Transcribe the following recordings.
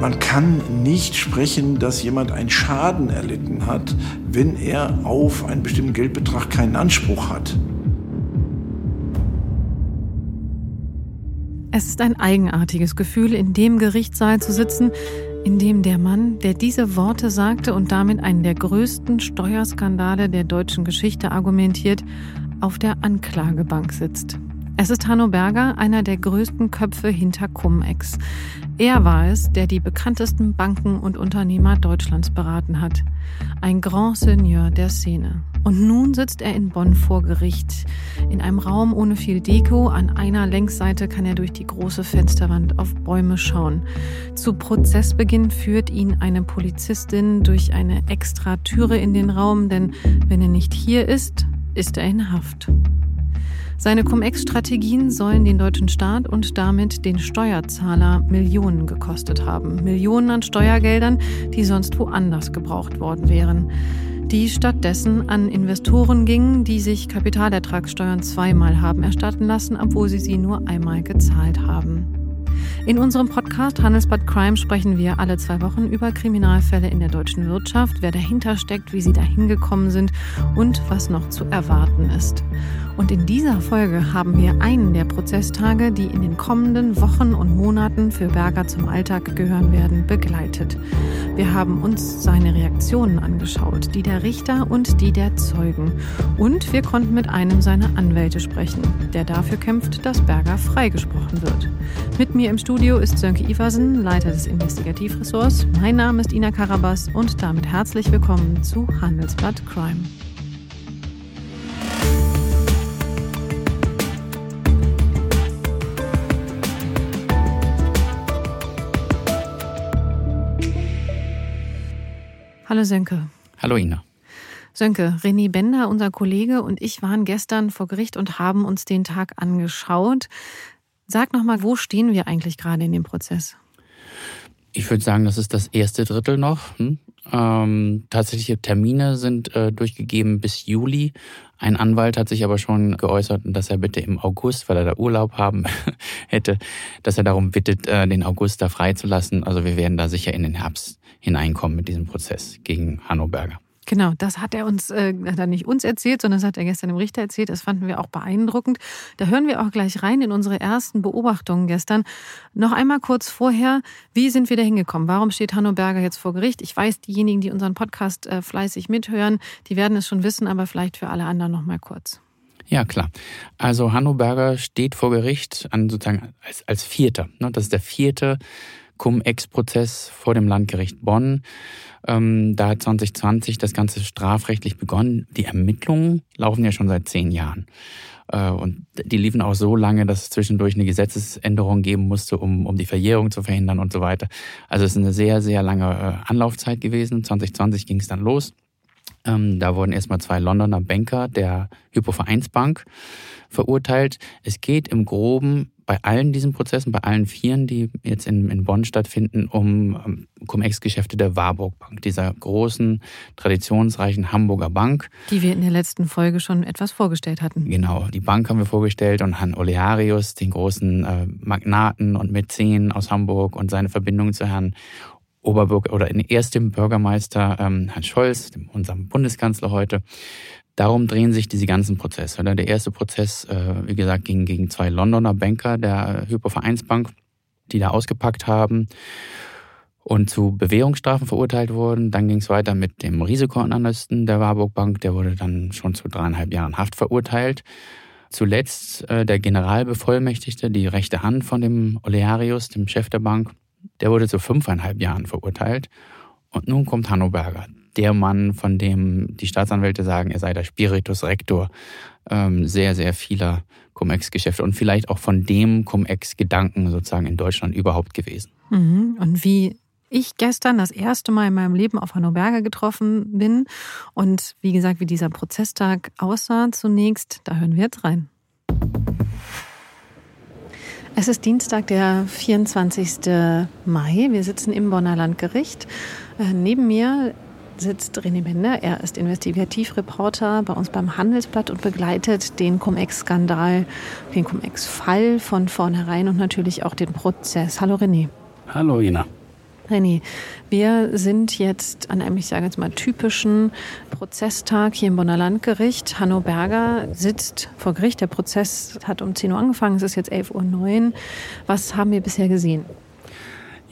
Man kann nicht sprechen, dass jemand einen Schaden erlitten hat, wenn er auf einen bestimmten Geldbetrag keinen Anspruch hat. Es ist ein eigenartiges Gefühl, in dem Gerichtssaal zu sitzen, in dem der Mann, der diese Worte sagte und damit einen der größten Steuerskandale der deutschen Geschichte argumentiert, auf der Anklagebank sitzt. Es ist Hanno Berger, einer der größten Köpfe hinter Cum-Ex. Er war es, der die bekanntesten Banken und Unternehmer Deutschlands beraten hat. Ein Grand Seigneur der Szene. Und nun sitzt er in Bonn vor Gericht. In einem Raum ohne viel Deko. An einer Längsseite kann er durch die große Fensterwand auf Bäume schauen. Zu Prozessbeginn führt ihn eine Polizistin durch eine extra Türe in den Raum, denn wenn er nicht hier ist, ist er in Haft. Seine Cum-Ex-Strategien sollen den deutschen Staat und damit den Steuerzahler Millionen gekostet haben. Millionen an Steuergeldern, die sonst woanders gebraucht worden wären. Die stattdessen an Investoren gingen, die sich Kapitalertragssteuern zweimal haben erstatten lassen, obwohl sie sie nur einmal gezahlt haben. In unserem Podcast Handelsbad Crime sprechen wir alle zwei Wochen über Kriminalfälle in der deutschen Wirtschaft, wer dahinter steckt, wie sie dahin gekommen sind und was noch zu erwarten ist. Und in dieser Folge haben wir einen der Prozesstage, die in den kommenden Wochen und Monaten für Berger zum Alltag gehören werden, begleitet. Wir haben uns seine Reaktionen angeschaut, die der Richter und die der Zeugen. Und wir konnten mit einem seiner Anwälte sprechen, der dafür kämpft, dass Berger freigesprochen wird. Mit mir im Studio ist Sönke Iversen, Leiter des Investigativressorts. Mein Name ist Ina Karabas und damit herzlich willkommen zu Handelsblatt Crime. Hallo Sönke. Hallo Ina. Sönke, René Bender, unser Kollege und ich waren gestern vor Gericht und haben uns den Tag angeschaut. Sag nochmal, wo stehen wir eigentlich gerade in dem Prozess? Ich würde sagen, das ist das erste Drittel noch. Hm? Ähm, tatsächliche Termine sind äh, durchgegeben bis Juli. Ein Anwalt hat sich aber schon geäußert, dass er bitte im August, weil er da Urlaub haben hätte, dass er darum bittet, äh, den August da freizulassen. Also wir werden da sicher in den Herbst hineinkommen mit diesem Prozess gegen Hanno Berger. Genau, das hat er uns, äh, hat er nicht uns erzählt, sondern das hat er gestern dem Richter erzählt. Das fanden wir auch beeindruckend. Da hören wir auch gleich rein in unsere ersten Beobachtungen gestern. Noch einmal kurz vorher, wie sind wir da hingekommen? Warum steht Hanno Berger jetzt vor Gericht? Ich weiß, diejenigen, die unseren Podcast äh, fleißig mithören, die werden es schon wissen, aber vielleicht für alle anderen noch mal kurz. Ja, klar. Also Hanno Berger steht vor Gericht an sozusagen als, als Vierter. Ne? Das ist der vierte Cum-Ex-Prozess vor dem Landgericht Bonn. Ähm, da hat 2020 das Ganze strafrechtlich begonnen. Die Ermittlungen laufen ja schon seit zehn Jahren. Äh, und die liefen auch so lange, dass es zwischendurch eine Gesetzesänderung geben musste, um, um die Verjährung zu verhindern und so weiter. Also es ist eine sehr, sehr lange äh, Anlaufzeit gewesen. 2020 ging es dann los. Ähm, da wurden erstmal zwei Londoner Banker der Hypovereinsbank verurteilt. Es geht im Groben bei allen diesen Prozessen, bei allen Vieren, die jetzt in, in Bonn stattfinden, um Cum-Ex-Geschäfte der Warburg Bank, dieser großen, traditionsreichen Hamburger Bank. Die wir in der letzten Folge schon etwas vorgestellt hatten. Genau, die Bank haben wir vorgestellt und Herrn Olearius, den großen äh, Magnaten und Mäzen aus Hamburg und seine Verbindung zu Herrn Oberbürger oder erst dem Bürgermeister ähm, Herrn Scholz, unserem Bundeskanzler heute. Darum drehen sich diese ganzen Prozesse. Der erste Prozess, äh, wie gesagt, ging gegen zwei Londoner Banker der Hypovereinsbank, die da ausgepackt haben und zu Bewährungsstrafen verurteilt wurden. Dann ging es weiter mit dem Risikoanalysten der Warburg Bank, der wurde dann schon zu dreieinhalb Jahren Haft verurteilt. Zuletzt äh, der Generalbevollmächtigte, die rechte Hand von dem Olearius, dem Chef der Bank, der wurde zu fünfeinhalb Jahren verurteilt. Und nun kommt Hanno Berger, der Mann, von dem die Staatsanwälte sagen, er sei der Spiritus Rector ähm, sehr, sehr vieler Cum-Ex-Geschäfte und vielleicht auch von dem Cum-Ex-Gedanken sozusagen in Deutschland überhaupt gewesen. Mhm. Und wie ich gestern das erste Mal in meinem Leben auf Hanno Berger getroffen bin und wie gesagt, wie dieser Prozesstag aussah zunächst, da hören wir jetzt rein. Es ist Dienstag, der 24. Mai. Wir sitzen im Bonner Landgericht. Äh, neben mir sitzt René Bender. Er ist Investigativreporter bei uns beim Handelsblatt und begleitet den Cum-Ex-Skandal, den Cum-Ex-Fall von vornherein und natürlich auch den Prozess. Hallo René. Hallo Ina. René, wir sind jetzt an einem, ich sage jetzt mal, typischen Prozesstag hier im Bonner Landgericht. Hanno Berger sitzt vor Gericht. Der Prozess hat um 10 Uhr angefangen, es ist jetzt 11.09 Uhr. Was haben wir bisher gesehen?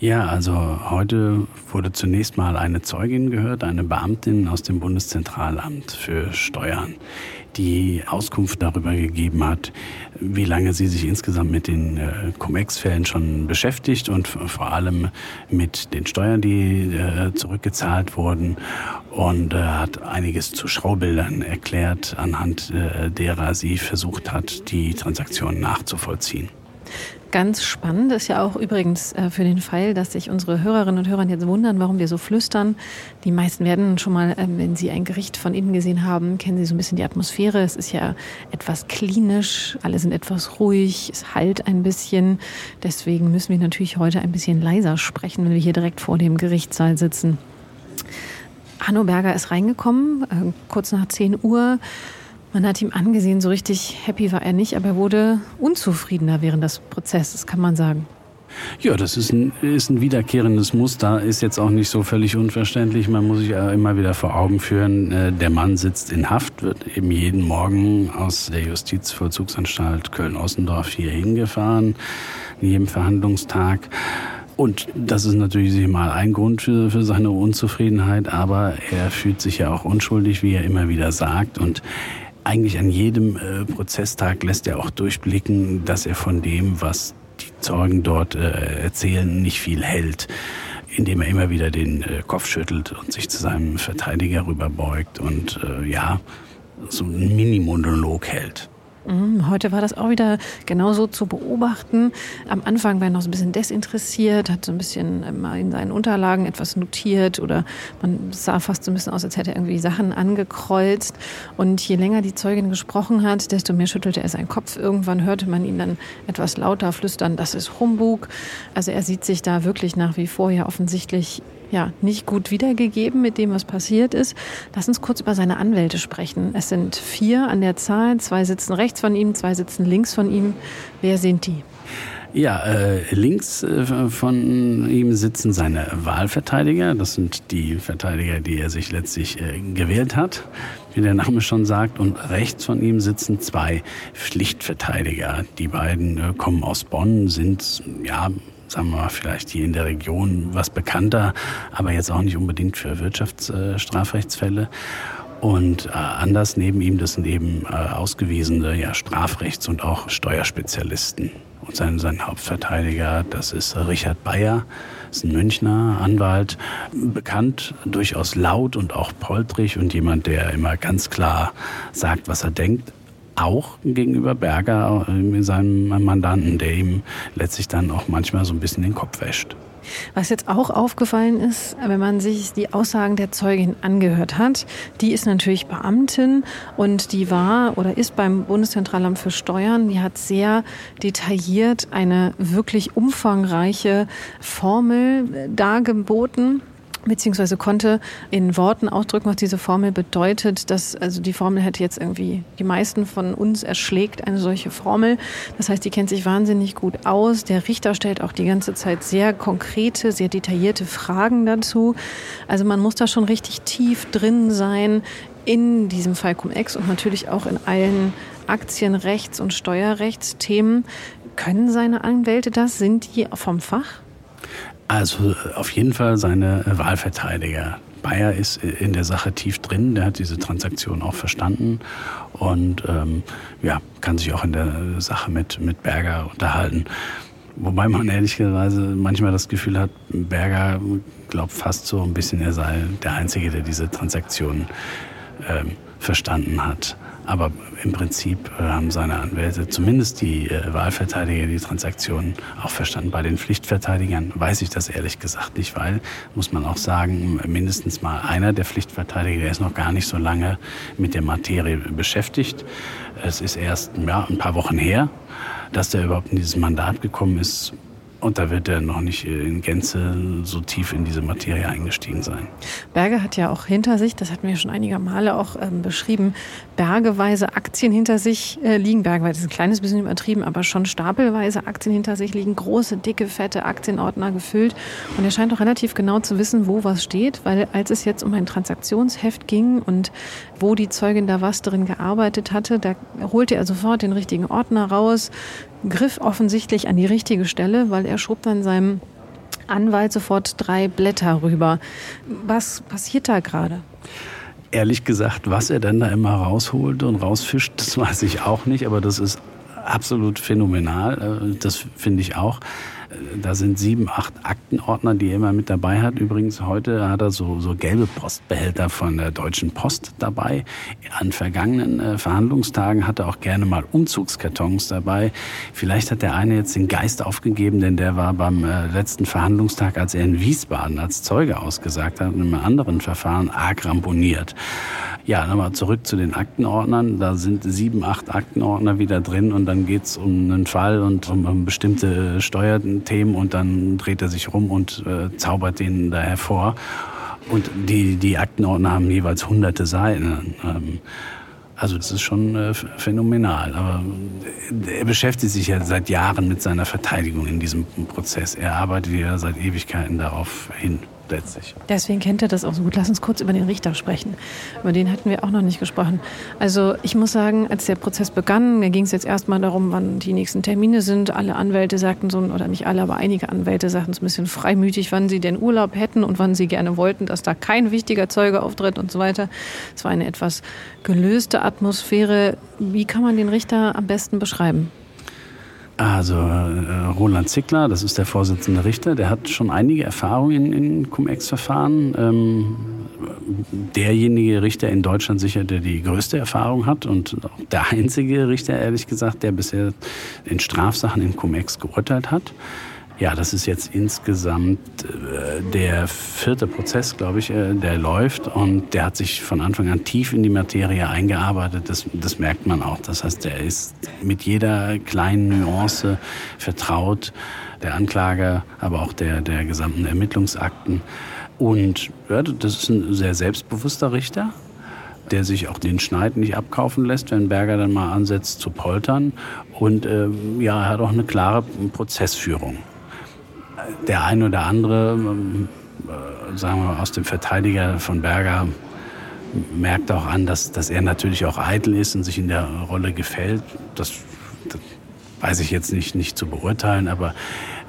Ja, also heute wurde zunächst mal eine Zeugin gehört, eine Beamtin aus dem Bundeszentralamt für Steuern, die Auskunft darüber gegeben hat, wie lange sie sich insgesamt mit den äh, Cum-Ex-Fällen schon beschäftigt und vor allem mit den Steuern, die äh, zurückgezahlt wurden und äh, hat einiges zu Schraubildern erklärt, anhand äh, derer sie versucht hat, die Transaktionen nachzuvollziehen. Ganz spannend ist ja auch übrigens äh, für den Fall, dass sich unsere Hörerinnen und Hörer jetzt wundern, warum wir so flüstern. Die meisten werden schon mal, ähm, wenn sie ein Gericht von innen gesehen haben, kennen sie so ein bisschen die Atmosphäre. Es ist ja etwas klinisch, alle sind etwas ruhig, es halt ein bisschen. Deswegen müssen wir natürlich heute ein bisschen leiser sprechen, wenn wir hier direkt vor dem Gerichtssaal sitzen. Hanno Berger ist reingekommen, äh, kurz nach 10 Uhr. Man hat ihm angesehen, so richtig happy war er nicht, aber er wurde unzufriedener während des Prozesses, kann man sagen. Ja, das ist ein, ist ein wiederkehrendes Muster, ist jetzt auch nicht so völlig unverständlich. Man muss sich ja immer wieder vor Augen führen, äh, der Mann sitzt in Haft, wird eben jeden Morgen aus der Justizvollzugsanstalt Köln-Ossendorf hier hingefahren, in jedem Verhandlungstag. Und das ist natürlich mal ein Grund für, für seine Unzufriedenheit, aber er fühlt sich ja auch unschuldig, wie er immer wieder sagt. Und eigentlich an jedem äh, Prozesstag lässt er auch durchblicken, dass er von dem, was die Zeugen dort äh, erzählen, nicht viel hält, indem er immer wieder den äh, Kopf schüttelt und sich zu seinem Verteidiger rüberbeugt und äh, ja, so einen Minimonolog hält. Mhm, heute war das auch wieder genauso zu beobachten. Am Anfang war er noch so ein bisschen desinteressiert, hat so ein bisschen mal in seinen Unterlagen etwas notiert oder man sah fast so ein bisschen aus, als hätte er irgendwie Sachen angekreuzt. Und je länger die Zeugin gesprochen hat, desto mehr schüttelte er seinen Kopf. Irgendwann hörte man ihn dann etwas lauter flüstern, das ist Humbug. Also er sieht sich da wirklich nach wie vor ja offensichtlich ja, nicht gut wiedergegeben mit dem, was passiert ist. Lass uns kurz über seine Anwälte sprechen. Es sind vier an der Zahl. Zwei sitzen rechts von ihm, zwei sitzen links von ihm. Wer sind die? Ja, äh, links äh, von ihm sitzen seine Wahlverteidiger. Das sind die Verteidiger, die er sich letztlich äh, gewählt hat, wie der Name schon sagt. Und rechts von ihm sitzen zwei Pflichtverteidiger. Die beiden äh, kommen aus Bonn, sind ja sagen wir mal, vielleicht hier in der Region was bekannter, aber jetzt auch nicht unbedingt für Wirtschaftsstrafrechtsfälle. Und äh, anders neben ihm, das sind eben äh, ausgewiesene ja, Strafrechts- und auch Steuerspezialisten. Und sein, sein Hauptverteidiger, das ist Richard Bayer, ist ein Münchner Anwalt, bekannt, durchaus laut und auch poltrig und jemand, der immer ganz klar sagt, was er denkt, auch gegenüber Berger, äh, seinem Mandanten, der ihm letztlich dann auch manchmal so ein bisschen den Kopf wäscht. Was jetzt auch aufgefallen ist, wenn man sich die Aussagen der Zeugin angehört hat, die ist natürlich Beamtin und die war oder ist beim Bundeszentralamt für Steuern. Die hat sehr detailliert eine wirklich umfangreiche Formel dargeboten beziehungsweise konnte in Worten ausdrücken, was diese Formel bedeutet. Dass, also die Formel hätte jetzt irgendwie die meisten von uns erschlägt, eine solche Formel. Das heißt, die kennt sich wahnsinnig gut aus. Der Richter stellt auch die ganze Zeit sehr konkrete, sehr detaillierte Fragen dazu. Also man muss da schon richtig tief drin sein in diesem Fall Cum-Ex und natürlich auch in allen Aktienrechts- und Steuerrechtsthemen. Können seine Anwälte das? Sind die vom Fach? Also auf jeden Fall seine Wahlverteidiger. Bayer ist in der Sache tief drin, der hat diese Transaktion auch verstanden und ähm, ja, kann sich auch in der Sache mit, mit Berger unterhalten. Wobei man ehrlicherweise manchmal das Gefühl hat, Berger glaubt fast so ein bisschen, er sei der Einzige, der diese Transaktion ähm, verstanden hat. Aber im Prinzip äh, haben seine Anwälte, zumindest die äh, Wahlverteidiger, die Transaktionen auch verstanden. Bei den Pflichtverteidigern weiß ich das ehrlich gesagt nicht, weil, muss man auch sagen, mindestens mal einer der Pflichtverteidiger, der ist noch gar nicht so lange mit der Materie beschäftigt. Es ist erst ja, ein paar Wochen her, dass der überhaupt in dieses Mandat gekommen ist. Und da wird er noch nicht in Gänze so tief in diese Materie eingestiegen sein. Berger hat ja auch hinter sich, das hatten wir schon einige Male auch ähm, beschrieben, bergeweise Aktien hinter sich äh, liegen. Bergeweise ist ein kleines bisschen übertrieben, aber schon stapelweise Aktien hinter sich liegen. Große, dicke, fette Aktienordner gefüllt. Und er scheint auch relativ genau zu wissen, wo was steht, weil als es jetzt um ein Transaktionsheft ging und wo die Zeugin da was drin gearbeitet hatte, da holte er sofort den richtigen Ordner raus, griff offensichtlich an die richtige Stelle, weil er schob dann seinem Anwalt sofort drei Blätter rüber. Was passiert da gerade? Ehrlich gesagt, was er dann da immer rausholt und rausfischt, das weiß ich auch nicht, aber das ist absolut phänomenal. Äh, das finde ich auch. Da sind sieben, acht Aktenordner, die er immer mit dabei hat. Übrigens, heute hat er so, so gelbe Postbehälter von der Deutschen Post dabei. An vergangenen äh, Verhandlungstagen hat er auch gerne mal Umzugskartons dabei. Vielleicht hat der eine jetzt den Geist aufgegeben, denn der war beim äh, letzten Verhandlungstag, als er in Wiesbaden als Zeuge ausgesagt hat, in einem anderen Verfahren arg ramponiert. Ja, nochmal zurück zu den Aktenordnern. Da sind sieben, acht Aktenordner wieder drin und dann geht's um einen Fall und um, bestimmte Steuerthemen und dann dreht er sich rum und äh, zaubert den da hervor. Und die, die Aktenordner haben jeweils hunderte Seiten. Ähm, also das ist schon äh, phänomenal. Aber er beschäftigt sich ja seit Jahren mit seiner Verteidigung in diesem Prozess. Er arbeitet ja seit Ewigkeiten darauf hin letztlich. Deswegen kennt er das auch so gut. Lass uns kurz über den Richter sprechen. Über den hatten wir auch noch nicht gesprochen. Also ich muss sagen, als der Prozess begann, da ging es jetzt erstmal darum, wann die nächsten Termine sind. Alle Anwälte sagten so, oder nicht alle, aber einige Anwälte sagten es ein bisschen freimütig, wann sie den Urlaub hätten und wann sie gerne wollten, dass da kein wichtiger Zeuge auftritt und so weiter. Es war eine etwas gelöste Atmosphäre. Wie kann man den Richter am besten beschreiben? Also äh, Roland Zickler, das ist der Vorsitzende Richter, der hat schon einige Erfahrungen in, in Cum-Ex-Verfahren. Ähm, derjenige Richter in Deutschland sicher, der die größte Erfahrung hat und der einzige Richter, ehrlich gesagt, der bisher in Strafsachen in Cum-Ex geurteilt hat. Ja, das ist jetzt insgesamt äh, der vierte Prozess, glaube ich, äh, der läuft und der hat sich von Anfang an tief in die Materie eingearbeitet. Das, das merkt man auch. Das heißt, der ist mit jeder kleinen Nuance vertraut, der Anklage, aber auch der, der gesamten Ermittlungsakten. Und ja, das ist ein sehr selbstbewusster Richter, der sich auch den Schneid nicht abkaufen lässt, wenn Berger dann mal ansetzt zu poltern. Und äh, ja, er hat auch eine klare Prozessführung der ein oder andere, äh, sagen wir mal, aus dem Verteidiger von Berger merkt auch an, dass, dass er natürlich auch eitel ist und sich in der Rolle gefällt. Das, das weiß ich jetzt nicht, nicht zu beurteilen, aber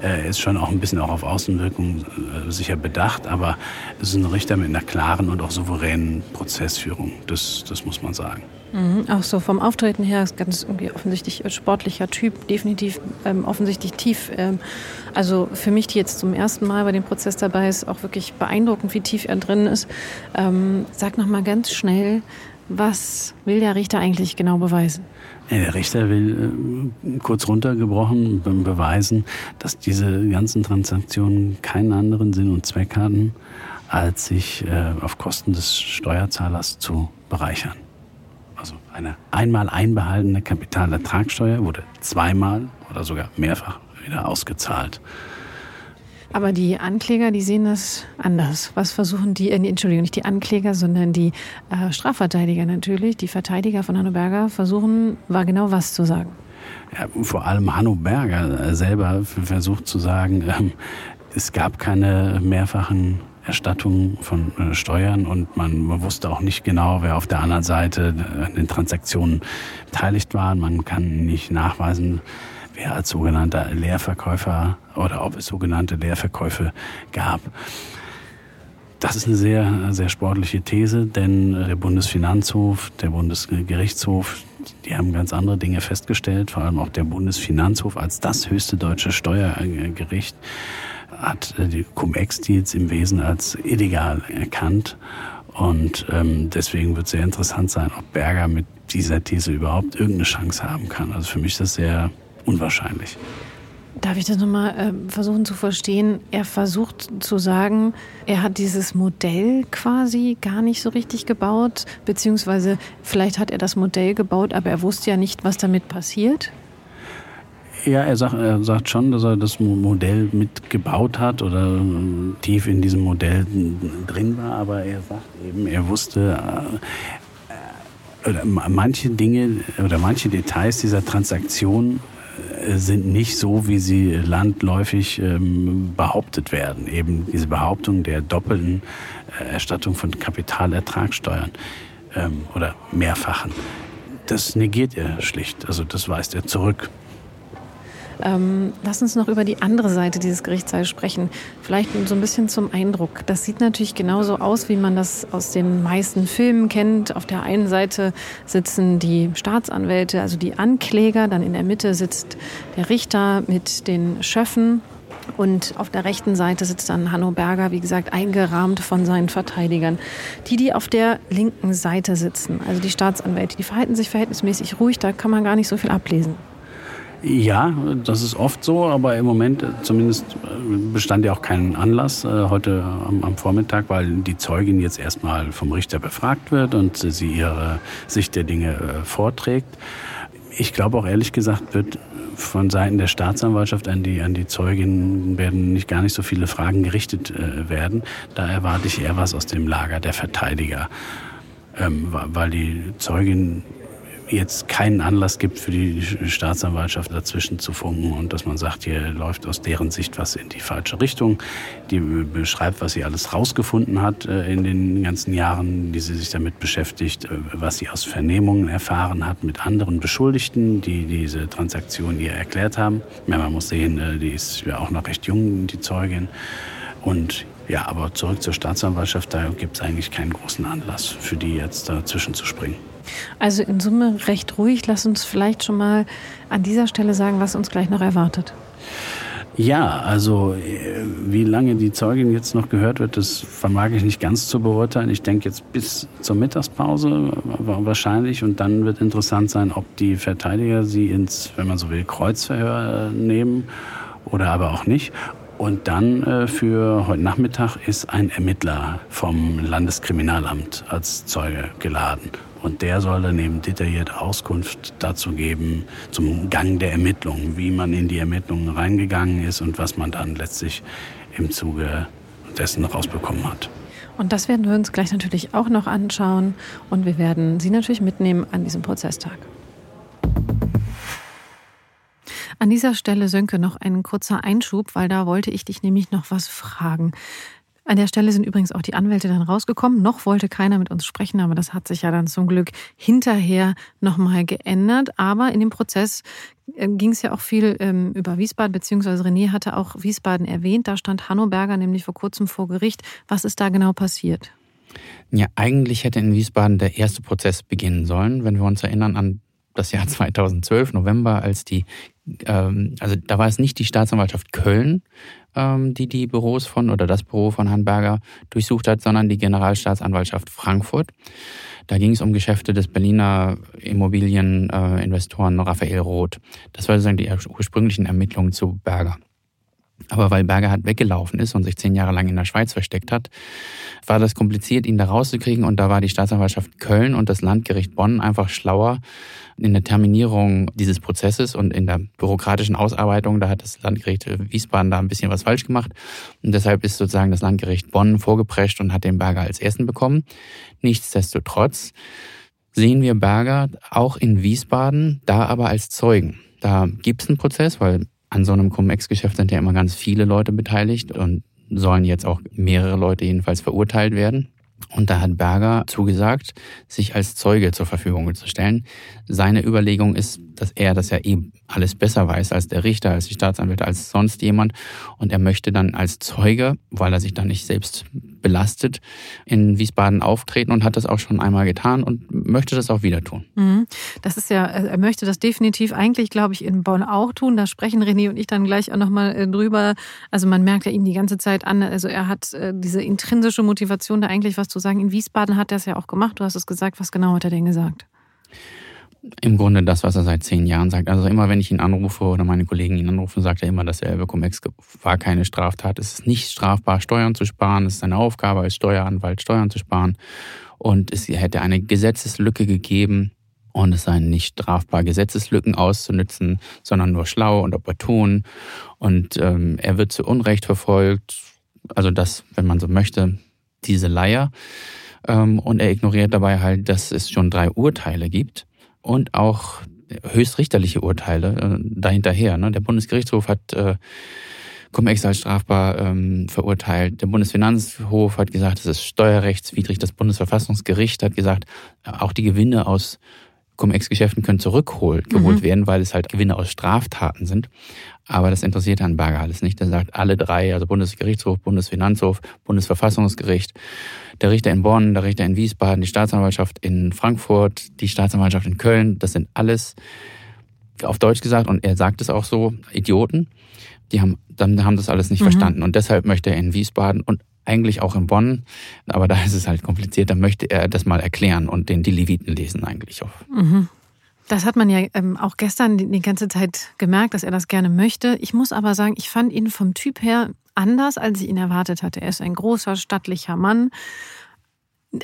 er ist schon auch ein bisschen auch auf Außenwirkung äh, sicher bedacht, aber es ist ein Richter mit einer klaren und auch souveränen Prozessführung. Das, das muss man sagen. Mhm, auch so vom Auftreten her ist ganz irgendwie offensichtlich sportlicher Typ, definitiv ähm, offensichtlich tief. Ähm, also für mich, die jetzt zum ersten Mal bei dem Prozess dabei ist, auch wirklich beeindruckend, wie tief er drin ist. Ähm, sag noch mal ganz schnell, was will der Richter eigentlich genau beweisen? Der Richter will äh, kurz runtergebrochen beweisen, dass diese ganzen Transaktionen keinen anderen Sinn und Zweck hatten, als sich äh, auf Kosten des Steuerzahlers zu bereichern. Also eine einmal einbehaltene Kapitalertragssteuer wurde zweimal oder sogar mehrfach wieder ausgezahlt. Aber die Ankläger, die sehen das anders. Was versuchen die, äh, Entschuldigung, nicht die Ankläger, sondern die äh, Strafverteidiger natürlich, die Verteidiger von Hanno Berger versuchen, war genau was zu sagen. Ja, vor allem Hanno Berger selber versucht zu sagen, ähm, es gab keine mehrfachen Erstattungen von äh, Steuern und man wusste auch nicht genau, wer auf der anderen Seite an den Transaktionen beteiligt war. Man kann nicht nachweisen, wer als sogenannter Leerverkäufer oder ob es sogenannte Leerverkäufe gab. Das ist eine sehr, sehr sportliche These, denn der Bundesfinanzhof, der Bundesgerichtshof, die haben ganz andere Dinge festgestellt, vor allem auch der Bundesfinanzhof als das höchste deutsche Steuergericht hat die Cum-Ex-Deals im Wesen als illegal erkannt. Und ähm, deswegen wird sehr interessant sein, ob Berger mit dieser These überhaupt irgendeine Chance haben kann. Also für mich ist das sehr unwahrscheinlich. Darf ich das nochmal äh, versuchen zu verstehen? Er versucht zu sagen, er hat dieses Modell quasi gar nicht so richtig gebaut, beziehungsweise vielleicht hat er das Modell gebaut, aber er wusste ja nicht, was damit passiert. Ja, er sagt, er sagt schon, dass er das Modell mitgebaut hat oder äh, tief in diesem Modell drin war, aber er sagt eben, er wusste, äh, oder manche Dinge oder manche Details dieser Transaktion sind nicht so, wie sie landläufig ähm, behauptet werden. Eben diese Behauptung der doppelten Erstattung von Kapitalertragssteuern ähm, oder mehrfachen. Das negiert er schlicht, also das weist er zurück. Ähm, lass uns noch über die andere Seite dieses Gerichtssaals sprechen. Vielleicht so ein bisschen zum Eindruck. Das sieht natürlich genauso aus, wie man das aus den meisten Filmen kennt. Auf der einen Seite sitzen die Staatsanwälte, also die Ankläger. Dann in der Mitte sitzt der Richter mit den Schöffen. Und auf der rechten Seite sitzt dann Hanno Berger, wie gesagt, eingerahmt von seinen Verteidigern. Die, die auf der linken Seite sitzen, also die Staatsanwälte, die verhalten sich verhältnismäßig ruhig, da kann man gar nicht so viel ablesen. Ja, das ist oft so, aber im Moment zumindest äh, bestand ja auch kein Anlass äh, heute am, Vormittag, weil die Zeugin jetzt erstmal vom Richter befragt wird und sie ihre Sicht der Dinge äh, vorträgt. Ich glaube auch ehrlich gesagt wird von Seiten der Staatsanwaltschaft an die, an die Zeugin werden nicht gar nicht so viele Fragen gerichtet äh, werden. Da erwarte ich eher was aus dem Lager der Verteidiger. Ähm, weil die Zeugin jetzt keinen Anlass gibt für die Staatsanwaltschaft dazwischen zu funken und dass man sagt, hier läuft aus deren Sicht was in die falsche Richtung. Die beschreibt, was sie alles rausgefunden hat äh, in den ganzen Jahren, die sie sich damit beschäftigt, äh, was sie aus Vernehmungen erfahren hat mit anderen Beschuldigten, die diese Transaktion ihr erklärt haben. Ja, man muss sehen, äh, die ist ja auch noch recht jung, die Zeugin. Und ja, aber zurück zur Staatsanwaltschaft, da gibt es eigentlich keinen großen Anlass für die jetzt dazwischen zu springen. Also in Summe recht ruhig. Lass uns vielleicht schon mal an dieser Stelle sagen, was uns gleich noch erwartet. Ja, also äh, wie lange die Zeugin jetzt noch gehört wird, das vermag ich nicht ganz zu beurteilen. Ich denke jetzt bis zur Mittagspause wahrscheinlich und dann wird interessant sein, ob die Verteidiger sie ins, wenn man so will, Kreuzverhör nehmen oder aber auch nicht. Und dann äh, für heute Nachmittag ist ein Ermittler vom Landeskriminalamt als Zeuge geladen. Und der soll dann eben detailliert Auskunft dazu geben, zum Gang der Ermittlungen, wie man in die Ermittlungen reingegangen ist und was man dann letztlich im Zuge dessen rausbekommen hat. Und das werden wir uns gleich natürlich auch noch anschauen. Und wir werden Sie natürlich mitnehmen an diesem Prozesstag. An dieser Stelle, Sönke, noch ein kurzer Einschub, weil da wollte ich dich nämlich noch was fragen. An der Stelle sind übrigens auch die Anwälte dann rausgekommen. Noch wollte keiner mit uns sprechen, aber das hat sich ja dann zum Glück hinterher nochmal geändert. Aber in dem Prozess äh, ging es ja auch viel ähm, über Wiesbaden, beziehungsweise René hatte auch Wiesbaden erwähnt. Da stand Hanno Berger nämlich vor kurzem vor Gericht. Was ist da genau passiert? Ja, eigentlich hätte in Wiesbaden der erste Prozess beginnen sollen, wenn wir uns erinnern an das Jahr 2012, November, als die, ähm, also da war es nicht die Staatsanwaltschaft Köln, ähm, die die Büros von oder das Büro von Herrn Berger durchsucht hat, sondern die Generalstaatsanwaltschaft Frankfurt. Da ging es um Geschäfte des Berliner Immobilieninvestoren Raphael Roth. Das war sozusagen die ursprünglichen Ermittlungen zu Berger. Aber weil Berger halt weggelaufen ist und sich zehn Jahre lang in der Schweiz versteckt hat, war das kompliziert, ihn da rauszukriegen. Und da war die Staatsanwaltschaft Köln und das Landgericht Bonn einfach schlauer in der Terminierung dieses Prozesses und in der bürokratischen Ausarbeitung. Da hat das Landgericht Wiesbaden da ein bisschen was falsch gemacht. Und deshalb ist sozusagen das Landgericht Bonn vorgeprescht und hat den Berger als ersten bekommen. Nichtsdestotrotz sehen wir Berger auch in Wiesbaden, da aber als Zeugen. Da gibt es einen Prozess, weil an so einem Cum-Ex-Geschäft sind ja immer ganz viele Leute beteiligt und sollen jetzt auch mehrere Leute jedenfalls verurteilt werden. Und da hat Berger zugesagt, sich als Zeuge zur Verfügung zu stellen. Seine Überlegung ist, dass er das ja eben alles besser weiß als der Richter, als die Staatsanwälte, als sonst jemand. Und er möchte dann als Zeuge, weil er sich dann nicht selbst belastet, in Wiesbaden auftreten und hat das auch schon einmal getan und möchte das auch wieder tun. Mhm. Das ist ja, er möchte das definitiv eigentlich, glaube ich, in Bonn auch tun. Da sprechen René und ich dann gleich auch nochmal äh, drüber. Also man merkt ja ihm die ganze Zeit an, also er hat äh, diese intrinsische Motivation, da eigentlich was zu sagen. In Wiesbaden hat er es ja auch gemacht. Du hast es gesagt. Was genau hat er denn gesagt? Im Grunde das, was er seit zehn Jahren sagt. Also immer, wenn ich ihn anrufe oder meine Kollegen ihn anrufen, sagt er immer dasselbe. Cum-Ex war keine Straftat. Es ist nicht strafbar, Steuern zu sparen. Es ist eine Aufgabe als Steueranwalt, Steuern zu sparen. Und es hätte eine Gesetzeslücke gegeben. und es seien nicht strafbar, Gesetzeslücken auszunützen, sondern nur schlau und opportun. Und ähm, er wird zu Unrecht verfolgt, also das, wenn man so möchte, diese Leier. Ähm, und er ignoriert dabei halt, dass es schon drei Urteile gibt und auch höchstrichterliche Urteile äh, dahinterher. Ne? Der Bundesgerichtshof hat äh, Cum-Ex als strafbar ähm, verurteilt. Der Bundesfinanzhof hat gesagt, es ist steuerrechtswidrig. Das Bundesverfassungsgericht hat gesagt, auch die Gewinne aus Cum-Ex-Geschäften können zurückgeholt mhm. werden, weil es halt Gewinne aus Straftaten sind. Aber das interessiert Herrn Berger alles nicht. Er sagt, alle drei, also Bundesgerichtshof, Bundesfinanzhof, Bundesverfassungsgericht, der Richter in Bonn, der Richter in Wiesbaden, die Staatsanwaltschaft in Frankfurt, die Staatsanwaltschaft in Köln, das sind alles, auf Deutsch gesagt, und er sagt es auch so, Idioten. Die haben, dann haben das alles nicht mhm. verstanden. Und deshalb möchte er in Wiesbaden und eigentlich auch in Bonn, aber da ist es halt kompliziert, da möchte er das mal erklären und den die Leviten lesen eigentlich auch. Mhm. Das hat man ja ähm, auch gestern die, die ganze Zeit gemerkt, dass er das gerne möchte. Ich muss aber sagen, ich fand ihn vom Typ her anders, als ich ihn erwartet hatte. Er ist ein großer, stattlicher Mann,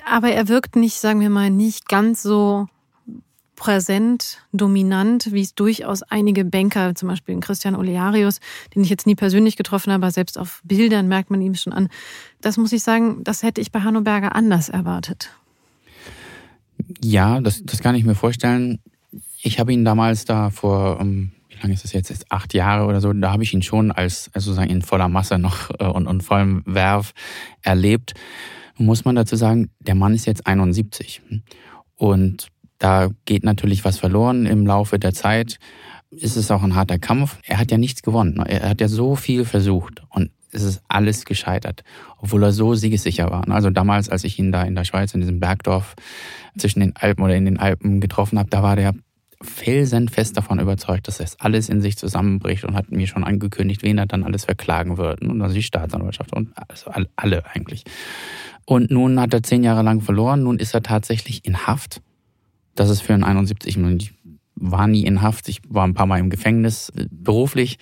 aber er wirkt nicht, sagen wir mal, nicht ganz so präsent, dominant, wie es durchaus einige Banker, zum Beispiel Christian Olearius, den ich jetzt nie persönlich getroffen habe, aber selbst auf Bildern merkt man ihm schon an. Das muss ich sagen, das hätte ich bei Hanno Berger anders erwartet. Ja, das, das kann ich mir vorstellen. Ich habe ihn damals da vor, wie lange ist das jetzt? jetzt? Acht Jahre oder so, da habe ich ihn schon als, als sozusagen in voller Masse noch äh, und, und vollem Werf erlebt. Muss man dazu sagen, der Mann ist jetzt 71. Und da geht natürlich was verloren im Laufe der Zeit. Ist es auch ein harter Kampf. Er hat ja nichts gewonnen. Er hat ja so viel versucht und es ist alles gescheitert, obwohl er so siegessicher war. Also damals, als ich ihn da in der Schweiz, in diesem Bergdorf zwischen den Alpen oder in den Alpen getroffen habe, da war der felsenfest davon überzeugt, dass es alles in sich zusammenbricht und hat mir schon angekündigt, wen er dann alles verklagen wird. Und also die Staatsanwaltschaft und also alle eigentlich. Und nun hat er zehn Jahre lang verloren. Nun ist er tatsächlich in Haft das ist für einen 71, ich war nie in Haft, ich war ein paar Mal im Gefängnis äh, beruflich,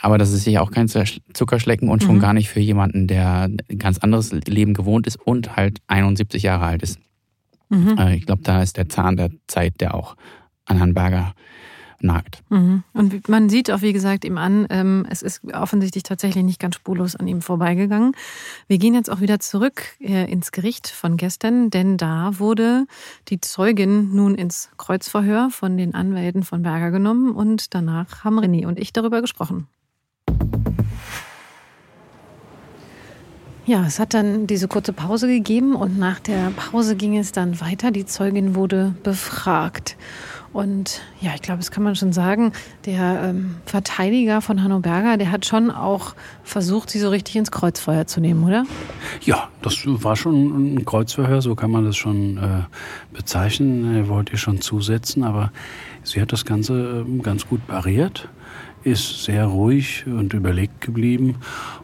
aber das ist sicher auch kein Zuckerschlecken und schon mhm. gar nicht für jemanden, der ein ganz anderes Leben gewohnt ist und halt 71 Jahre alt ist. Mhm. Äh, ich glaube, da ist der Zahn der Zeit, der auch an Herrn Berger nagt. Mhm. Und man sieht auch, wie gesagt, ihm an, ähm, es ist offensichtlich tatsächlich nicht ganz spurlos an ihm vorbeigegangen. Wir gehen jetzt auch wieder zurück äh, ins Gericht von gestern, denn da wurde die Zeugin nun ins Kreuzverhör von den Anwälten von Berger genommen und danach haben René und ich darüber gesprochen. Ja, es hat dann diese kurze Pause gegeben und nach der Pause ging es dann weiter. Die Zeugin wurde befragt. Und ja, ich glaube, das kann man schon sagen, der ähm, Verteidiger von Hanno Berger, der hat schon auch versucht, sie so richtig ins Kreuzfeuer zu nehmen, oder? Ja, das war schon ein Kreuzverhör, so kann man das schon äh, bezeichnen. Er wollte ihr schon zusetzen, aber sie hat das Ganze äh, ganz gut pariert ist sehr ruhig und überlegt geblieben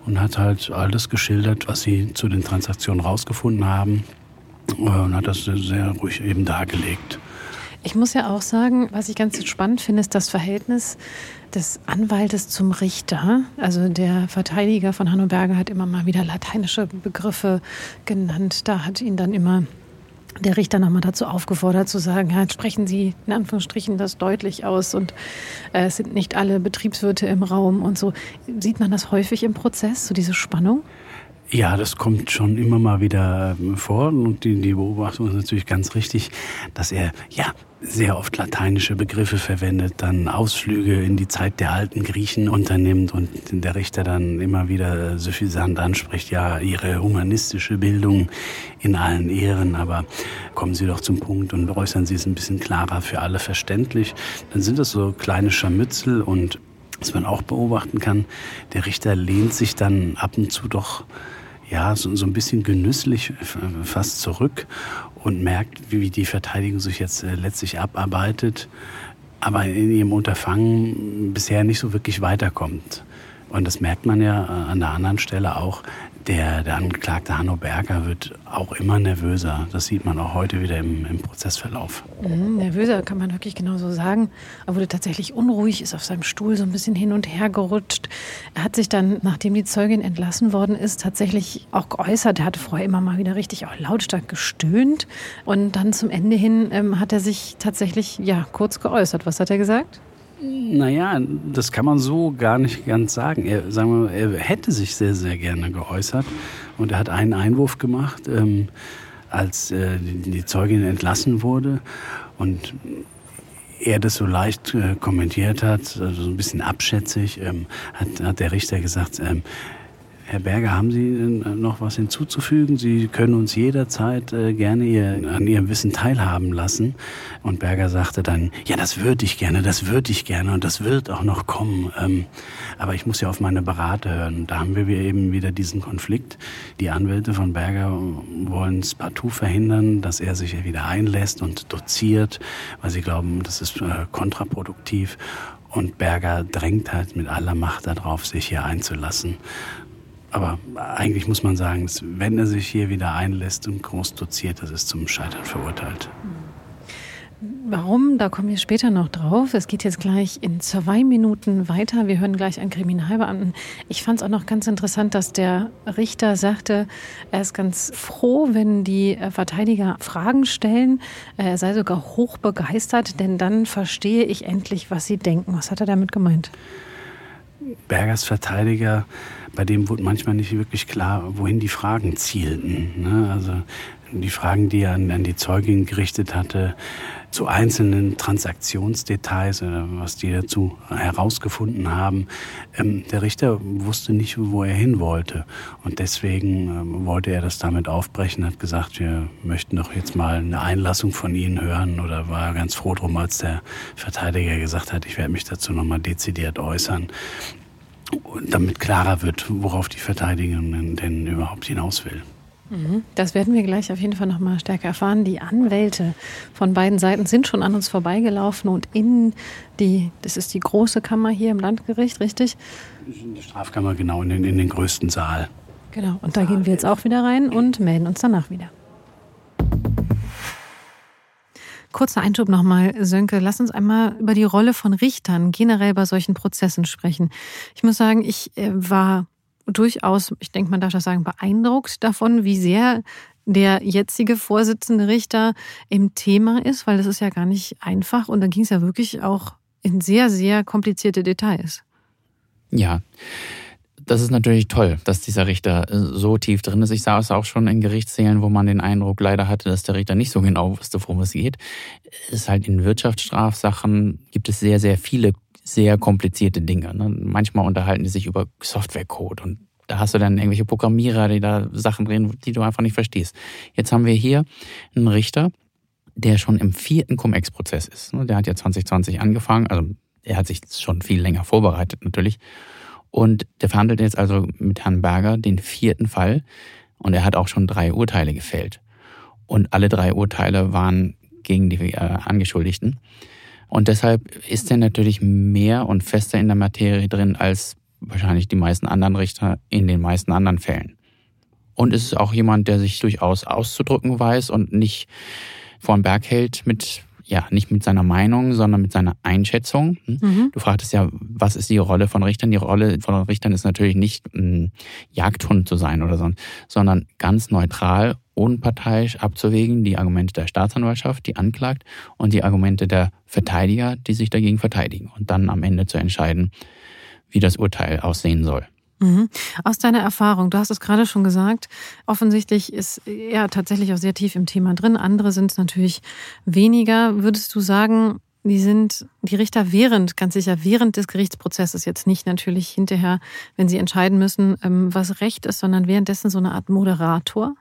und hat halt alles geschildert, was sie zu den Transaktionen rausgefunden haben äh, und hat das sehr ruhig eben dargelegt. Ich muss ja auch sagen, was ich ganz spannend finde, ist das Verhältnis des Anwaltes zum Richter. Also der Verteidiger von Hanno Berger hat immer mal wieder lateinische Begriffe genannt. Da hat ihn dann immer der Richter nochmal dazu aufgefordert zu sagen, ja, sprechen Sie in Anführungsstrichen das deutlich aus und äh, es sind nicht alle Betriebswirte im Raum und so. Sieht man das häufig im Prozess, so diese Spannung? Ja, das kommt schon immer mal wieder vor und die, die Beobachtung ist natürlich ganz richtig, dass er ja sehr oft lateinische Begriffe verwendet, dann Ausflüge in die Zeit der alten Griechen unternimmt und der Richter dann immer wieder suffisant anspricht, ja, ihre humanistische Bildung in allen Ehren, aber kommen Sie doch zum Punkt und äußern Sie es ein bisschen klarer für alle verständlich. Dann sind das so kleine Scharmützel und was man auch beobachten kann, der Richter lehnt sich dann ab und zu doch ja, so, so ein bisschen genüsslich fast zurück und merkt, wie die Verteidigung sich jetzt äh, letztlich abarbeitet, aber in ihrem Unterfangen bisher nicht so wirklich weiterkommt. Und das merkt man ja äh, an der anderen Stelle auch. Der, der Angeklagte Hanno Berger wird auch immer nervöser. Das sieht man auch heute wieder im, im Prozessverlauf. Mhm, nervöser kann man wirklich genauso sagen. Er wurde tatsächlich unruhig, ist auf seinem Stuhl so ein bisschen hin und her gerutscht. Er hat sich dann, nachdem die Zeugin entlassen worden ist, tatsächlich auch geäußert. Er hatte vorher immer mal wieder richtig auch lautstark gestöhnt. Und dann zum Ende hin ähm, hat er sich tatsächlich ja kurz geäußert. Was hat er gesagt? Naja, das kann man so gar nicht ganz sagen. Er, sagen wir, er hätte sich sehr, sehr gerne geäußert und er hat einen Einwurf gemacht, ähm, als äh, die, die, Zeugin entlassen wurde und er das so leicht äh, kommentiert hat, also so ein bisschen abschätzig, ähm, hat, hat der Richter gesagt, ähm, Herr Berger, haben Sie noch was hinzuzufügen? Sie können uns jederzeit äh, gerne an Ihrem Wissen teilhaben lassen. Und Berger sagte dann, ja, das würde ich gerne, das würde ich gerne und das wird auch noch kommen. Ähm, aber ich muss ja auf meine Berater hören. Da haben wir eben wieder diesen Konflikt. Die Anwälte von Berger wollen es partout verhindern, dass er sich wieder einlässt und doziert, weil sie glauben, das ist äh, kontraproduktiv. Und Berger drängt halt mit aller Macht darauf, sich hier einzulassen. Aber eigentlich muss man sagen, wenn er sich hier wieder einlässt und groß doziert, das ist zum Scheitern verurteilt. Warum? Da kommen wir später noch drauf. Es geht jetzt gleich in zwei Minuten weiter. Wir hören gleich einen Kriminalbeamten. Ich fand es auch noch ganz interessant, dass der Richter sagte, er ist ganz froh, wenn die Verteidiger Fragen stellen. Er sei sogar hoch begeistert, denn dann verstehe ich endlich, was sie denken. Was hat er damit gemeint? Bergers Verteidiger bei dem wurde manchmal nicht wirklich klar, wohin die Fragen zielten. Ne? Also die Fragen, die er an, an, die Zeugin gerichtet hatte, zu einzelnen Transaktionsdetails, was die dazu herausgefunden haben. Ähm, der Richter wusste nicht, wo er hin wollte. Und deswegen ähm, wollte er das damit aufbrechen, hat gesagt, wir möchten doch jetzt mal eine Einlassung von Ihnen hören. Oder war ganz froh drum, als der Verteidiger gesagt hat, ich werde mich dazu nochmal dezidiert äußern damit klarer wird, worauf die Verteidigung denn überhaupt hinaus will. Mhm. Das werden wir gleich auf jeden Fall noch mal stärker erfahren. Die Anwälte von beiden Seiten sind schon an uns vorbeigelaufen und in die, das ist die große Kammer hier im Landgericht, richtig? Die Strafkammer, genau, in den, in den größten Saal. Genau, und da gehen wir jetzt auch wieder rein und melden uns danach wieder. Kurzer Einschub nochmal, Sönke. Lass uns einmal über die Rolle von Richtern generell bei solchen Prozessen sprechen. Ich muss sagen, ich äh, war durchaus, ich denke, man darf das sagen, beeindruckt davon, wie sehr der jetzige Vorsitzende Richter im Thema ist, weil das ist ja gar nicht einfach und dann ging es ja wirklich auch in sehr, sehr komplizierte Details. Ja, das ist natürlich toll, dass dieser Richter äh, so tief drin ist. Ich sah es auch schon in Gerichtssälen, wo man den Eindruck leider hatte, dass der Richter nicht so genau wusste, worum es geht. Es ist halt in Wirtschaftsstrafsachen gibt es sehr, sehr viele sehr komplizierte Dinge. Ne? Manchmal unterhalten die sich über Softwarecode und da hast du dann irgendwelche Programmierer, die da Sachen drehen, die du einfach nicht verstehst. Jetzt haben wir hier einen Richter, der schon im vierten Cum-Ex-Prozess ist. Ne? Der hat ja 2020 angefangen, also er hat sich schon viel länger vorbereitet natürlich und der verhandelt jetzt also mit Herrn Berger den vierten Fall. Und er hat auch schon drei Urteile gefällt. Und alle drei Urteile waren gegen die äh, Angeschuldigten. Und deshalb ist er natürlich mehr und fester in der Materie drin als wahrscheinlich die meisten anderen Richter in den meisten anderen Fällen. Und es ist auch jemand, der sich durchaus auszudrücken weiß und nicht vor den Berg hält mit ja, nicht mit seiner Meinung, sondern mit seiner Einschätzung. Hm? Mhm. Du fragtest ja, was ist die Rolle von Richtern? Die Rolle von Richtern ist natürlich nicht ein Jagdhund zu sein oder so, sondern ganz neutral, unparteiisch abzuwägen, die Argumente der Staatsanwaltschaft, die anklagt, und die Argumente der Verteidiger, die sich dagegen verteidigen. Und dann am Ende zu entscheiden, wie das Urteil aussehen soll. Mhm. Aus deiner Erfahrung, du hast es gerade schon gesagt, offensichtlich ist er tatsächlich auch sehr tief im Thema drin. Andere sind es natürlich weniger. Würdest du sagen, die sind die Richter während, ganz sicher während des Gerichtsprozesses, jetzt nicht natürlich hinterher, wenn sie entscheiden müssen, ähm, was Recht ist, sondern währenddessen so eine Art Moderator?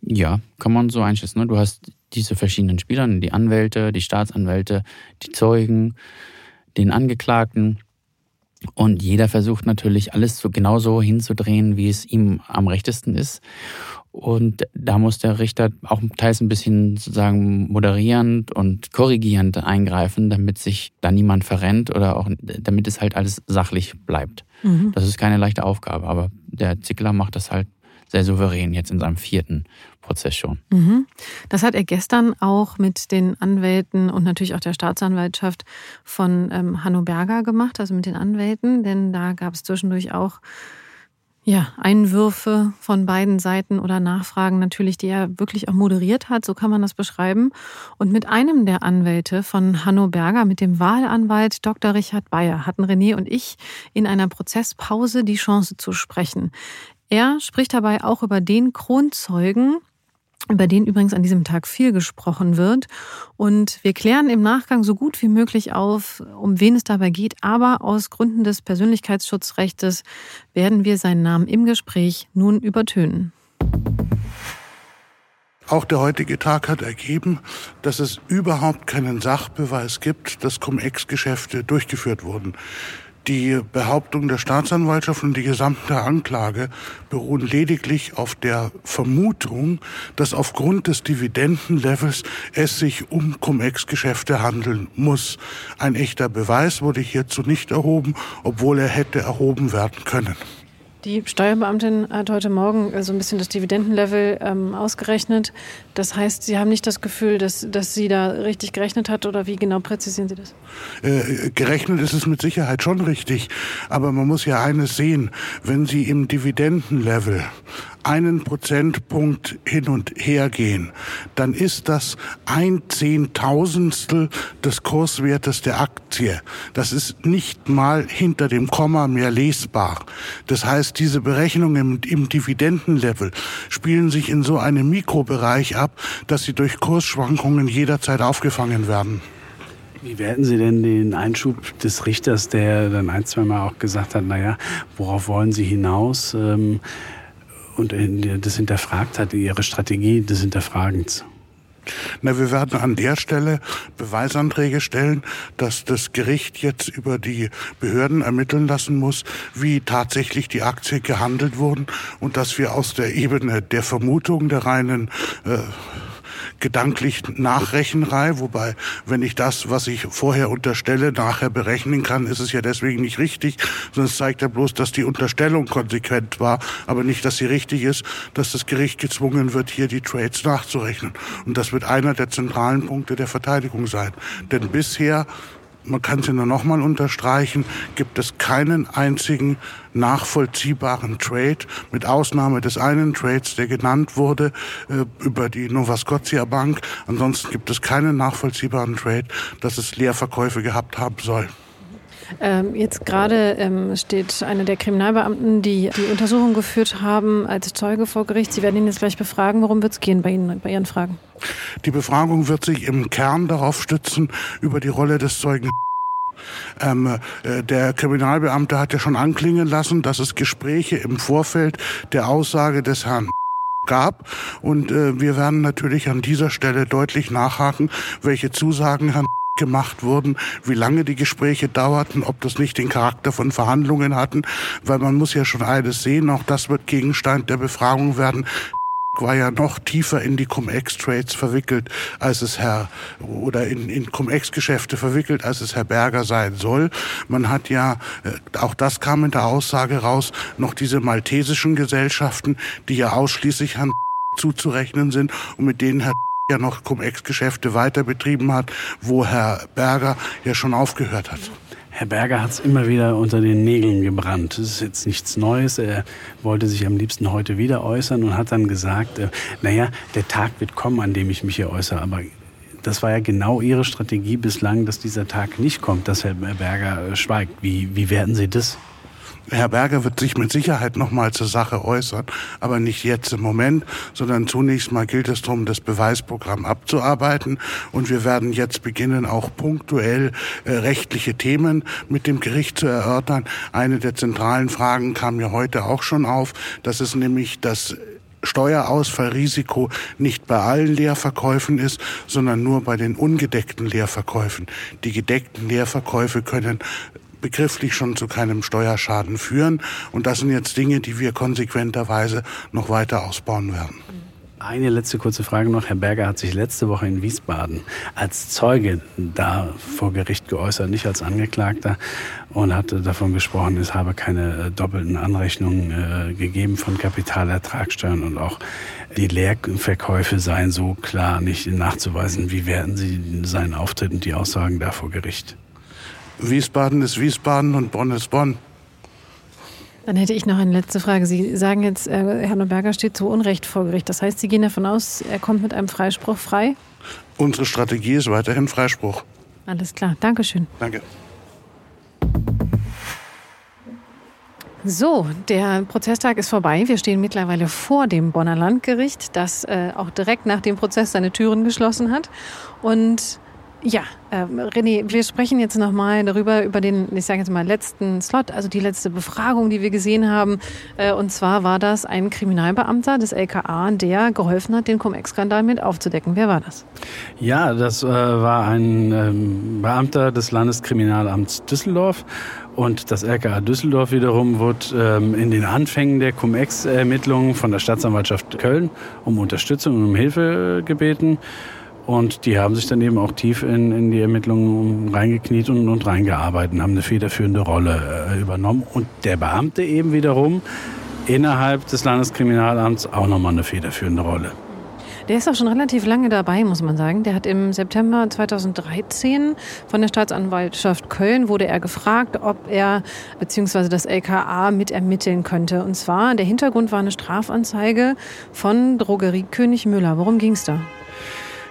Ja, kann man so einschätzen. Ne? Du hast diese verschiedenen Spieler, die Anwälte, die Staatsanwälte, die Zeugen, den Angeklagten. Und jeder versucht natürlich alles so genauso hinzudrehen, wie es ihm am rechtesten ist. Und da muss der Richter auch teils ein bisschen sozusagen moderierend und korrigierend eingreifen, damit sich da niemand verrennt oder auch damit es halt alles sachlich bleibt. Mhm. Das ist keine leichte Aufgabe, aber der Zickler macht das halt sehr souverän jetzt in seinem vierten Prozess schon. Mhm. Das hat er gestern auch mit den Anwälten und natürlich auch der Staatsanwaltschaft von ähm, Hanno Berger gemacht, also mit den Anwälten, denn da gab es zwischendurch auch ja, Einwürfe von beiden Seiten oder Nachfragen natürlich, die er wirklich auch moderiert hat, so kann man das beschreiben. Und mit einem der Anwälte von Hanno Berger, mit dem Wahlanwalt Dr. Richard Bayer, hatten René und ich in einer Prozesspause die Chance zu sprechen. Er spricht dabei auch über den Kronzeugen, über den übrigens an diesem Tag viel gesprochen wird. Und wir klären im Nachgang so gut wie möglich auf, um wen es dabei geht. Aber aus Gründen des Persönlichkeitsschutzrechtes werden wir seinen Namen im Gespräch nun übertönen. Auch der heutige Tag hat ergeben, dass es überhaupt keinen Sachbeweis gibt, dass Cum-Ex-Geschäfte durchgeführt wurden. Die Behauptung der Staatsanwaltschaft und die gesamte Anklage beruhen lediglich auf der Vermutung, dass aufgrund des Dividendenlevels es sich um Cum-Ex-Geschäfte handeln muss. Ein echter Beweis wurde hierzu nicht erhoben, obwohl er hätte erhoben werden können. Die Steuerbeamtin hat heute Morgen so ein bisschen das Dividendenlevel ähm, ausgerechnet. Das heißt, Sie haben nicht das Gefühl, dass, dass sie da richtig gerechnet hat oder wie genau präzisieren Sie das? Äh, gerechnet ist es mit Sicherheit schon richtig. Aber man muss ja eines sehen, wenn Sie im Dividendenlevel einen Prozentpunkt hin und her gehen, dann ist das ein Zehntausendstel des Kurswertes der Aktie. Das ist nicht mal hinter dem Komma mehr lesbar. Das heißt, diese Berechnungen im, im Dividendenlevel spielen sich in so einem Mikrobereich ab, dass sie durch Kursschwankungen jederzeit aufgefangen werden. Wie werten Sie denn den Einschub des Richters, der dann ein, zwei Mal auch gesagt hat, naja, worauf wollen Sie hinaus? Ähm, und das hinterfragt hat, ihre Strategie des Hinterfragens? Na, wir werden an der Stelle Beweisanträge stellen, dass das Gericht jetzt über die Behörden ermitteln lassen muss, wie tatsächlich die Aktien gehandelt wurden und dass wir aus der Ebene der Vermutung der reinen äh, gedanklich Nachrechenrei, wobei, wenn ich das, was ich vorher unterstelle, nachher berechnen kann, ist es ja deswegen nicht richtig, sondern es zeigt ja bloß, dass die Unterstellung konsequent war, aber nicht, dass sie richtig ist, dass das Gericht gezwungen wird, hier die Trades nachzurechnen. Und das wird einer der zentralen Punkte der Verteidigung sein. Denn bisher man kann es ja nur nochmal unterstreichen, gibt es keinen einzigen nachvollziehbaren Trade, mit Ausnahme des einen Trades, der genannt wurde äh, über die Nova Scotia Bank. Ansonsten gibt es keinen nachvollziehbaren Trade, dass es Leerverkäufe gehabt haben soll. Ähm, jetzt gerade ähm, steht einer der Kriminalbeamten, die die Untersuchung geführt haben, als Zeuge vor Gericht. Sie werden ihn jetzt gleich befragen. Worum wird es gehen bei Ihnen, bei Ihren Fragen? Die Befragung wird sich im Kern darauf stützen, über die Rolle des Zeugen ähm, äh, der Kriminalbeamte hat ja schon anklingen lassen, dass es Gespräche im Vorfeld der Aussage des Herrn gab. Und äh, wir werden natürlich an dieser Stelle deutlich nachhaken, welche Zusagen Herrn gemacht wurden, wie lange die Gespräche dauerten, ob das nicht den Charakter von Verhandlungen hatten, weil man muss ja schon eines sehen, auch das wird Gegenstand der Befragung werden war ja noch tiefer in die Cum-Ex-Trades verwickelt, als es Herr, oder in, in Cum-Ex-Geschäfte verwickelt, als es Herr Berger sein soll. Man hat ja, äh, auch das kam in der Aussage raus, noch diese maltesischen Gesellschaften, die ja ausschließlich Herrn zuzurechnen sind und mit denen Herr ja noch Cum-Ex-Geschäfte weiter betrieben hat, wo Herr Berger ja schon aufgehört hat. Herr Berger hat es immer wieder unter den Nägeln gebrannt. Das ist jetzt nichts Neues. Er wollte sich am liebsten heute wieder äußern und hat dann gesagt, äh, naja, der Tag wird kommen, an dem ich mich hier äußere. Aber das war ja genau Ihre Strategie bislang, dass dieser Tag nicht kommt, dass Herr Berger äh, schweigt. Wie, wie werden Sie das? Herr Berger wird sich mit Sicherheit noch mal zur Sache äußern, aber nicht jetzt im Moment, sondern zunächst mal gilt es darum, das Beweisprogramm abzuarbeiten. Und wir werden jetzt beginnen, auch punktuell äh, rechtliche Themen mit dem Gericht zu erörtern. Eine der zentralen Fragen kam mir heute auch schon auf. Das ist nämlich das Steuerausfallrisiko nicht bei allen Leerverkäufen ist, sondern nur bei den ungedeckten Leerverkäufen. Die gedeckten Leerverkäufe können begrifflich schon zu keinem Steuerschaden führen. Und das sind jetzt Dinge, die wir konsequenterweise noch weiter ausbauen werden. Eine letzte kurze Frage noch. Herr Berger hat sich letzte Woche in Wiesbaden als Zeuge da vor Gericht geäußert, nicht als Angeklagter, und hat davon gesprochen, es habe keine äh, doppelten Anrechnungen äh, gegeben von Kapitalertragssteuern und auch die Leerverkäufe seien so klar nicht nachzuweisen. Wie werden Sie seinen Auftritt und die Aussagen da vor Gericht? Wiesbaden ist Wiesbaden und Bonn ist Bonn. Dann hätte ich noch eine letzte Frage. Sie sagen jetzt, äh, Herr Neuberger steht zu Unrecht vor Gericht. Das heißt, Sie gehen davon aus, er kommt mit einem Freispruch frei? Unsere Strategie ist weiterhin Freispruch. Alles klar. Dankeschön. Danke. So, der Prozesstag ist vorbei. Wir stehen mittlerweile vor dem Bonner Landgericht, das äh, auch direkt nach dem Prozess seine Türen geschlossen hat. Und ja, äh, René, wir sprechen jetzt nochmal darüber, über den, ich sage jetzt mal, letzten Slot, also die letzte Befragung, die wir gesehen haben. Äh, und zwar war das ein Kriminalbeamter des LKA, der geholfen hat, den Cum-Ex-Skandal mit aufzudecken. Wer war das? Ja, das äh, war ein ähm, Beamter des Landeskriminalamts Düsseldorf. Und das LKA Düsseldorf wiederum wurde ähm, in den Anfängen der Cum-Ex-Ermittlungen von der Staatsanwaltschaft Köln um Unterstützung und um Hilfe gebeten. Und die haben sich dann eben auch tief in, in die Ermittlungen reingekniet und, und reingearbeitet haben eine federführende Rolle äh, übernommen. Und der Beamte eben wiederum innerhalb des Landeskriminalamts auch nochmal eine federführende Rolle. Der ist auch schon relativ lange dabei, muss man sagen. Der hat im September 2013 von der Staatsanwaltschaft Köln wurde er gefragt, ob er bzw. das LKA mitermitteln könnte. Und zwar, der Hintergrund war eine Strafanzeige von Drogeriekönig Müller. Worum ging es da?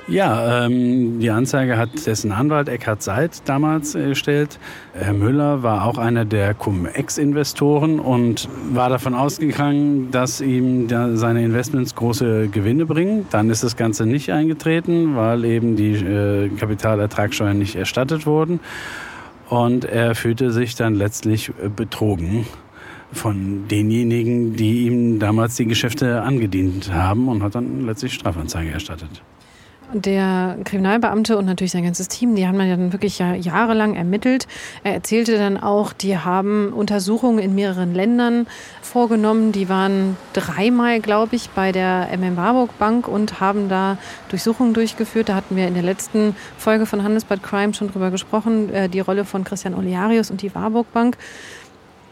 Ja, ähm, die Anzeige hat dessen Anwalt Eckhard Seid damals erstellt. Herr Müller war auch einer der Cum-Ex-Investoren und war davon ausgegangen, dass ihm da seine Investments große Gewinne bringen. Dann ist das Ganze nicht eingetreten, weil eben die äh, Kapitalertragssteuern nicht erstattet wurden. Und er fühlte sich dann letztlich äh, betrogen von denjenigen, die ihm damals die Geschäfte angedient haben und hat dann letztlich Strafanzeige erstattet. Der Kriminalbeamte und natürlich sein ganzes Team, die haben dann wirklich jahrelang ermittelt. Er erzählte dann auch, die haben Untersuchungen in mehreren Ländern vorgenommen. Die waren dreimal, glaube ich, bei der MM Warburg Bank und haben da Durchsuchungen durchgeführt. Da hatten wir in der letzten Folge von Handelsbad Crime schon drüber gesprochen, äh, die Rolle von Christian Olearius und die Warburg Bank.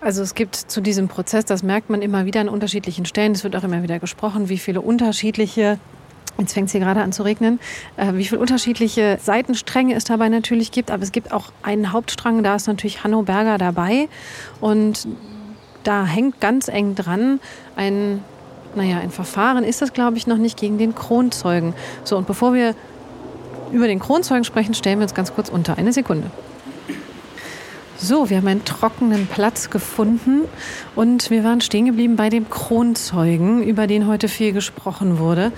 Also es gibt zu diesem Prozess, das merkt man immer wieder an unterschiedlichen Stellen, es wird auch immer wieder gesprochen, wie viele unterschiedliche Jetzt fängt es hier gerade an zu regnen. Äh, wie viele unterschiedliche Seitenstränge es dabei natürlich gibt. Aber es gibt auch einen Hauptstrang, da ist natürlich Hanno Berger dabei. Und da hängt ganz eng dran ein, naja, ein Verfahren ist das, glaube ich, noch nicht gegen den Kronzeugen. So, und bevor wir über den Kronzeugen sprechen, stellen wir uns ganz kurz unter. Eine Sekunde. So, wir haben einen trockenen Platz gefunden und wir waren stehen geblieben bei dem Kronzeugen, über den heute viel gesprochen wurde.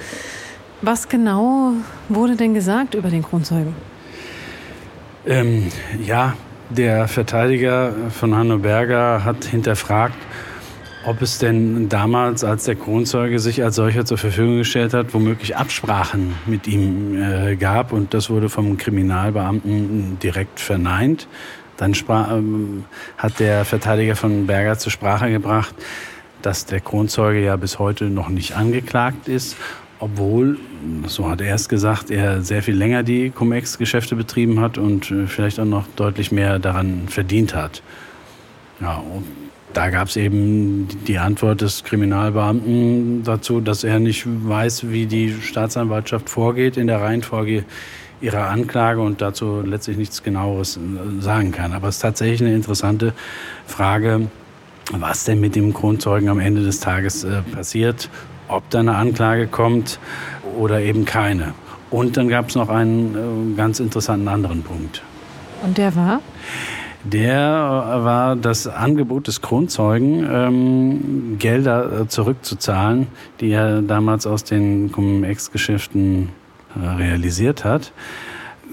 Was genau wurde denn gesagt über den Kronzeugen? Ähm, ja, der Verteidiger von Hanno Berger hat hinterfragt, ob es denn damals, als der Kronzeuge sich als solcher zur Verfügung gestellt hat, womöglich Absprachen mit ihm äh, gab. Und das wurde vom Kriminalbeamten direkt verneint. Dann ähm, hat der Verteidiger von Berger zur Sprache gebracht, dass der Kronzeuge ja bis heute noch nicht angeklagt ist obwohl, so hat er es gesagt, er sehr viel länger die Cum-Ex-Geschäfte betrieben hat und äh, vielleicht auch noch deutlich mehr daran verdient hat. Ja, und da gab es eben die Antwort des Kriminalbeamten dazu, dass er nicht weiß, wie die Staatsanwaltschaft vorgeht in der Reihenfolge ihrer Anklage und dazu letztlich nichts genaueres äh, sagen kann. Aber es ist tatsächlich eine interessante Frage, was denn mit dem Grundzeugen am Ende des Tages äh, passiert ob da eine Anklage kommt oder eben keine. Und dann gab es noch einen äh, ganz interessanten anderen Punkt. Und der war? Der äh, war das Angebot des Kronzeugen, ähm, Gelder äh, zurückzuzahlen, die er damals aus den Cum-Ex-Geschäften äh, realisiert hat.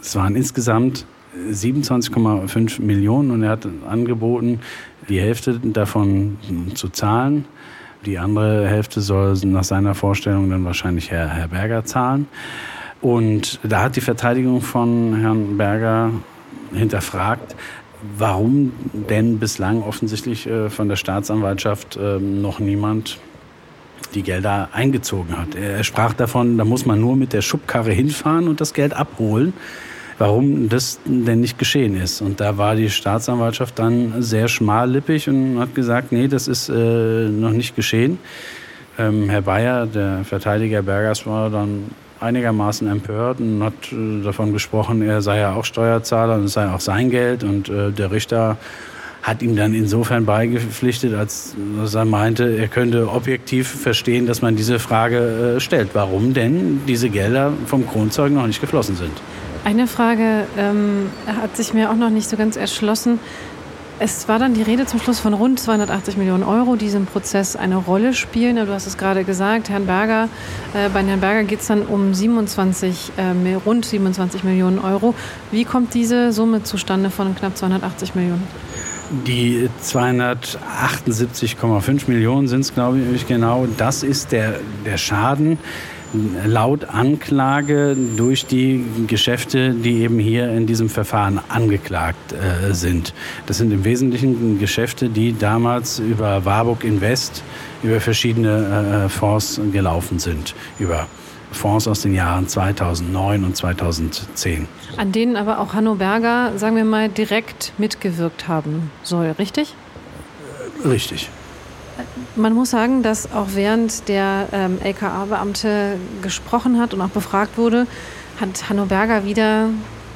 Es waren insgesamt 27,5 Millionen und er hat angeboten, die Hälfte davon zu zahlen. Die andere Hälfte soll nach seiner Vorstellung dann wahrscheinlich Herr, Herr Berger zahlen. Und da hat die Verteidigung von Herrn Berger hinterfragt, warum denn bislang offensichtlich äh, von der Staatsanwaltschaft ähm, noch niemand die Gelder eingezogen hat. Er sprach davon, da muss man nur mit der Schubkarre hinfahren und das Geld abholen. Warum das denn nicht geschehen ist. Und da war die Staatsanwaltschaft dann sehr schmallippig und hat gesagt, nee, das ist äh, noch nicht geschehen. Ähm, Herr Bayer, der Verteidiger Bergers, war dann einigermaßen empört und hat äh, davon gesprochen, er sei ja auch Steuerzahler und es sei auch sein Geld. Und äh, der Richter hat ihm dann insofern beigepflichtet, als er meinte, er könnte objektiv verstehen, dass man diese Frage äh, stellt. Warum denn diese Gelder vom Kronzeugen noch nicht geflossen sind? Eine Frage ähm, hat sich mir auch noch nicht so ganz erschlossen. Es war dann die Rede zum Schluss von rund 280 Millionen Euro, die im Prozess eine Rolle spielen. Du hast es gerade gesagt, Herrn Berger, äh, bei Herrn Berger geht es dann um 27, äh, rund 27 Millionen Euro. Wie kommt diese Summe zustande von knapp 280 Millionen? Die 278,5 Millionen sind es, glaube ich, genau. Das ist der, der Schaden, laut Anklage durch die Geschäfte, die eben hier in diesem Verfahren angeklagt äh, sind. Das sind im Wesentlichen Geschäfte, die damals über Warburg Invest, über verschiedene äh, Fonds gelaufen sind, über Fonds aus den Jahren 2009 und 2010. An denen aber auch Hanno Berger, sagen wir mal, direkt mitgewirkt haben soll, richtig? Richtig. Man muss sagen, dass auch während der ähm, LKA-Beamte gesprochen hat und auch befragt wurde, hat Hanno Berger wieder,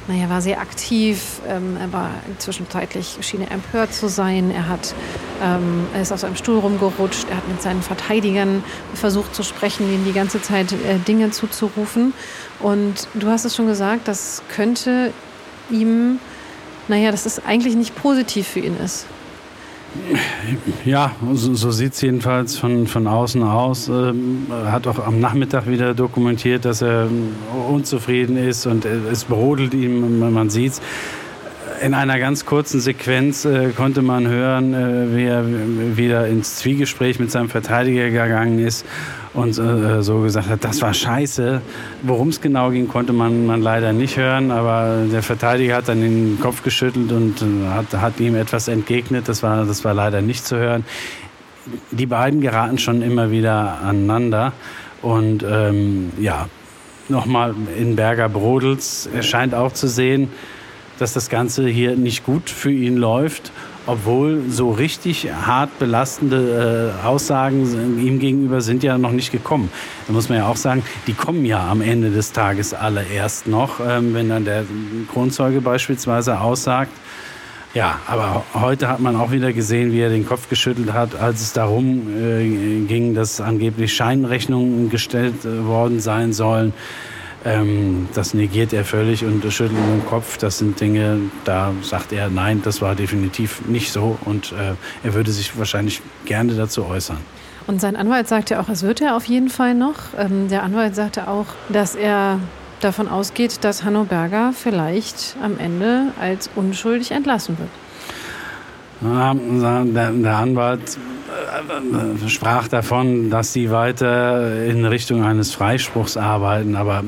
naja, war sehr aktiv. Ähm, er war zwischenzeitlich schien er empört zu sein. Er hat, ähm, er ist auf seinem Stuhl rumgerutscht. Er hat mit seinen Verteidigern versucht zu sprechen, ihnen die ganze Zeit äh, Dinge zuzurufen. Und du hast es schon gesagt, das könnte ihm, naja, dass es eigentlich nicht positiv für ihn ist. Ja, so, so sieht es jedenfalls von, von außen aus. Ähm, hat auch am Nachmittag wieder dokumentiert, dass er unzufrieden ist und es brodelt ihm, man sieht es. In einer ganz kurzen Sequenz äh, konnte man hören, äh, wie er wieder ins Zwiegespräch mit seinem Verteidiger gegangen ist und äh, so gesagt hat, das war scheiße. Worum es genau ging, konnte man, man leider nicht hören, aber der Verteidiger hat dann den Kopf geschüttelt und äh, hat, hat ihm etwas entgegnet. Das war, das war leider nicht zu hören. Die beiden geraten schon immer wieder aneinander und ähm, ja, nochmal in Berger Brodels. Er scheint auch zu sehen, dass das Ganze hier nicht gut für ihn läuft obwohl so richtig hart belastende äh, Aussagen ihm gegenüber sind ja noch nicht gekommen. Da muss man ja auch sagen, die kommen ja am Ende des Tages alle erst noch, ähm, wenn dann der Kronzeuge beispielsweise aussagt. Ja, aber heute hat man auch wieder gesehen, wie er den Kopf geschüttelt hat, als es darum äh, ging, dass angeblich Scheinrechnungen gestellt äh, worden sein sollen. Ähm, das negiert er völlig und schüttelt mit dem Kopf. Das sind Dinge, da sagt er, nein, das war definitiv nicht so und äh, er würde sich wahrscheinlich gerne dazu äußern. Und sein Anwalt sagte auch, es wird er auf jeden Fall noch. Ähm, der Anwalt sagte auch, dass er davon ausgeht, dass Hanno Berger vielleicht am Ende als unschuldig entlassen wird. Der, der Anwalt äh, sprach davon, dass sie weiter in Richtung eines Freispruchs arbeiten, aber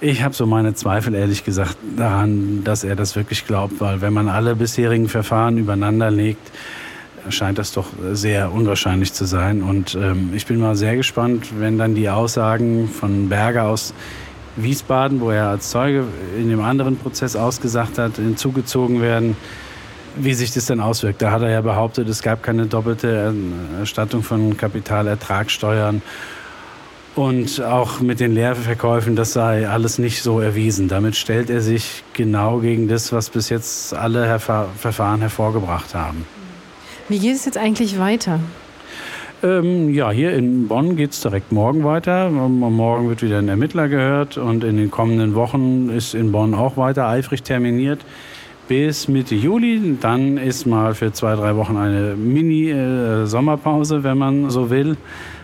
ich habe so meine Zweifel, ehrlich gesagt, daran, dass er das wirklich glaubt, weil wenn man alle bisherigen Verfahren übereinander legt, scheint das doch sehr unwahrscheinlich zu sein. Und ähm, ich bin mal sehr gespannt, wenn dann die Aussagen von Berger aus Wiesbaden, wo er als Zeuge in dem anderen Prozess ausgesagt hat, hinzugezogen werden, wie sich das dann auswirkt. Da hat er ja behauptet, es gab keine doppelte Erstattung von Kapitalertragssteuern und auch mit den Leerverkäufen, das sei alles nicht so erwiesen. Damit stellt er sich genau gegen das, was bis jetzt alle Herfa Verfahren hervorgebracht haben. Wie geht es jetzt eigentlich weiter? Ähm, ja, hier in Bonn geht es direkt morgen weiter. Morgen wird wieder ein Ermittler gehört und in den kommenden Wochen ist in Bonn auch weiter eifrig terminiert bis Mitte Juli. Dann ist mal für zwei, drei Wochen eine Mini-Sommerpause, äh, wenn man so will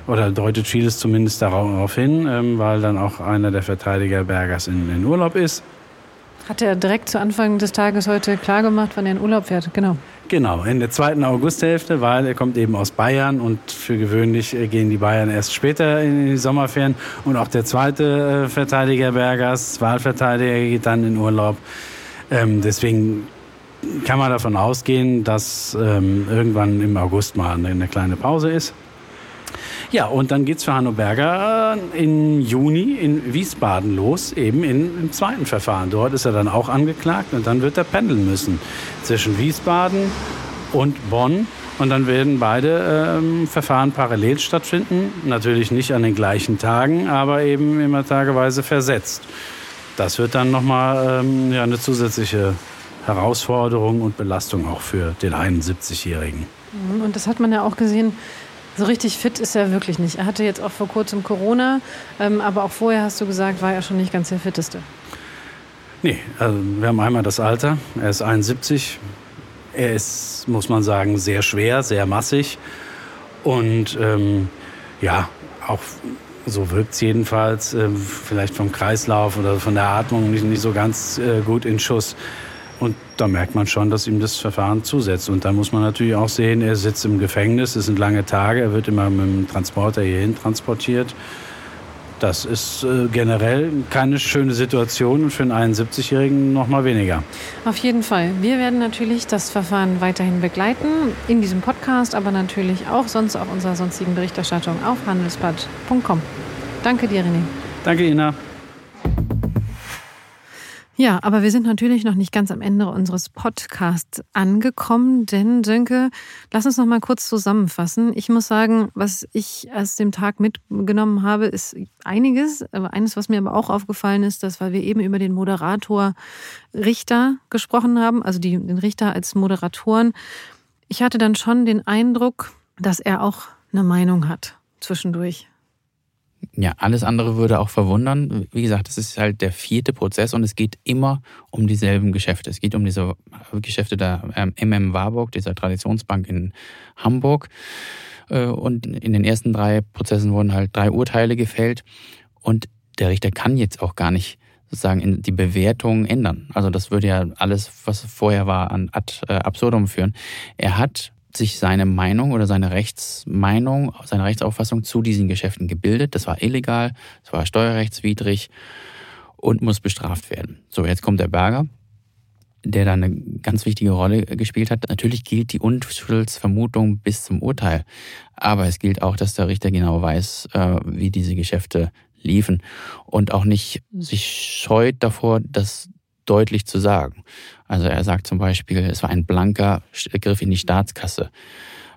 oder deutet vieles zumindest darauf hin, ähm, weil dann auch einer der Verteidiger Bergers in, in Urlaub ist. Hat er direkt zu Anfang des Tages heute klargemacht, wann er in Urlaub fährt? Genau. Genau, in der zweiten Augusthälfte, weil er kommt eben aus Bayern und für gewöhnlich äh, gehen die Bayern erst später in die Sommerferien. Und auch der zweite äh, Verteidiger Bergers, Wahlverteidiger, geht dann in Urlaub. Ähm, deswegen kann man davon ausgehen, dass ähm, irgendwann im August mal eine, eine kleine Pause ist. Ja, und dann geht es für Hanno Berger äh, im Juni in Wiesbaden los, eben in, im zweiten Verfahren. Dort ist er dann auch angeklagt und dann wird er pendeln müssen zwischen Wiesbaden und Bonn. Und dann werden beide ähm, Verfahren parallel stattfinden. Natürlich nicht an den gleichen Tagen, aber eben immer tageweise versetzt. Das wird dann nochmal ähm, ja, eine zusätzliche Herausforderung und Belastung auch für den 71-Jährigen. Und das hat man ja auch gesehen. So richtig fit ist er wirklich nicht. Er hatte jetzt auch vor kurzem Corona, ähm, aber auch vorher hast du gesagt, war er schon nicht ganz der fitteste. Nee, also wir haben einmal das Alter. Er ist 71. Er ist, muss man sagen, sehr schwer, sehr massig. Und ähm, ja, auch so wirkt es jedenfalls, äh, vielleicht vom Kreislauf oder von der Atmung nicht, nicht so ganz äh, gut in Schuss. Und da merkt man schon, dass ihm das Verfahren zusetzt. Und da muss man natürlich auch sehen, er sitzt im Gefängnis, es sind lange Tage, er wird immer mit dem Transporter hierhin transportiert. Das ist äh, generell keine schöne Situation und für einen 71-Jährigen noch mal weniger. Auf jeden Fall. Wir werden natürlich das Verfahren weiterhin begleiten in diesem Podcast, aber natürlich auch sonst auf unserer sonstigen Berichterstattung auf handelsblatt.com. Danke dir, René. Danke, Ina. Ja, aber wir sind natürlich noch nicht ganz am Ende unseres Podcasts angekommen, denn Sönke, lass uns noch mal kurz zusammenfassen. Ich muss sagen, was ich aus dem Tag mitgenommen habe, ist einiges. Aber eines, was mir aber auch aufgefallen ist, dass, weil wir eben über den Moderator Richter gesprochen haben, also die, den Richter als Moderatoren, ich hatte dann schon den Eindruck, dass er auch eine Meinung hat zwischendurch ja, alles andere würde auch verwundern. Wie gesagt, es ist halt der vierte Prozess und es geht immer um dieselben Geschäfte. Es geht um diese Geschäfte der MM Warburg, dieser Traditionsbank in Hamburg. Äh, und in den ersten drei Prozessen wurden halt drei Urteile gefällt. Und der Richter kann jetzt auch gar nicht sozusagen die Bewertung ändern. Also das würde ja alles, was vorher war, an ad äh, absurdum führen. Er hat sich seine Meinung oder seine Rechtsmeinung, seine Rechtsauffassung zu diesen Geschäften gebildet. Das war illegal, das war steuerrechtswidrig und muss bestraft werden. So, jetzt kommt der Berger, der da eine ganz wichtige Rolle gespielt hat. Natürlich gilt die Unschuldsvermutung bis zum Urteil, aber es gilt auch, dass der Richter genau weiß, äh, wie diese Geschäfte liefen und auch nicht sich scheut davor, das deutlich zu sagen. Also er sagt zum Beispiel, es war ein blanker Griff in die Staatskasse.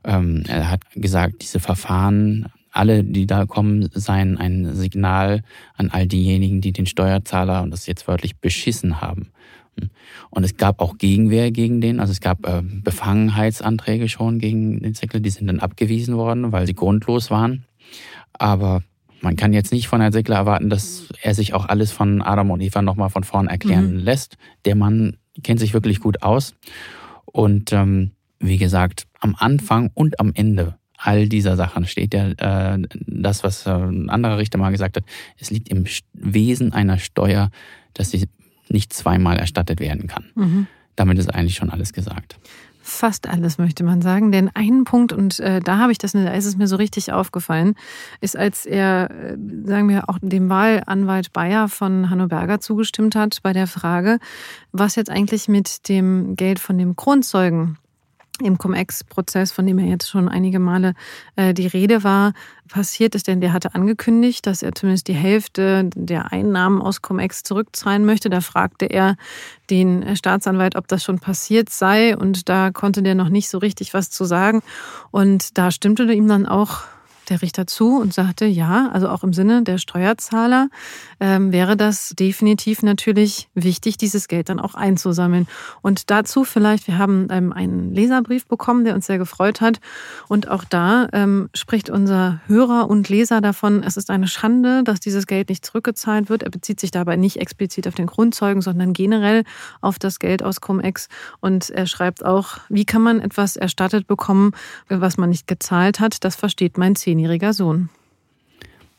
Ähm, er hat gesagt, diese Verfahren, alle, die da kommen, seien ein Signal an all diejenigen, die den Steuerzahler, und das jetzt wörtlich, beschissen haben. Und es gab auch Gegenwehr gegen den, also es gab äh, Befangenheitsanträge schon gegen den Säckler, die sind dann abgewiesen worden, weil sie grundlos waren. Aber man kann jetzt nicht von Herrn Seckler erwarten, dass er sich auch alles von Adam und Eva nochmal von vorn erklären mhm. lässt. Der Mann kennt sich wirklich gut aus. Und ähm, wie gesagt, am Anfang und am Ende all dieser Sachen steht ja äh, das, was äh, ein anderer Richter mal gesagt hat. Es liegt im Wesen einer Steuer, dass sie nicht zweimal erstattet werden kann. Mhm. Damit ist eigentlich schon alles gesagt. Fast alles, möchte man sagen. Denn ein Punkt, und äh, da habe ich das, da ist es mir so richtig aufgefallen, ist, als er, äh, sagen wir, auch dem Wahlanwalt Bayer von Hanno Berger zugestimmt hat bei der Frage, was jetzt eigentlich mit dem Geld von dem Kronzeugen im Cum-Ex-Prozess, von dem ja jetzt schon einige Male äh, die Rede war, passiert ist, denn der hatte angekündigt, dass er zumindest die Hälfte der Einnahmen aus Cum-Ex zurückzahlen möchte. Da fragte er den Staatsanwalt, ob das schon passiert sei und da konnte der noch nicht so richtig was zu sagen. Und da stimmte ihm dann auch der Richter zu und sagte, ja, also auch im Sinne der Steuerzahler ähm, wäre das definitiv natürlich wichtig, dieses Geld dann auch einzusammeln. Und dazu vielleicht, wir haben ähm, einen Leserbrief bekommen, der uns sehr gefreut hat. Und auch da ähm, spricht unser Hörer und Leser davon, es ist eine Schande, dass dieses Geld nicht zurückgezahlt wird. Er bezieht sich dabei nicht explizit auf den Grundzeugen, sondern generell auf das Geld aus Cum-Ex. Und er schreibt auch, wie kann man etwas erstattet bekommen, was man nicht gezahlt hat? Das versteht mein Zehn zehnjähriger Sohn.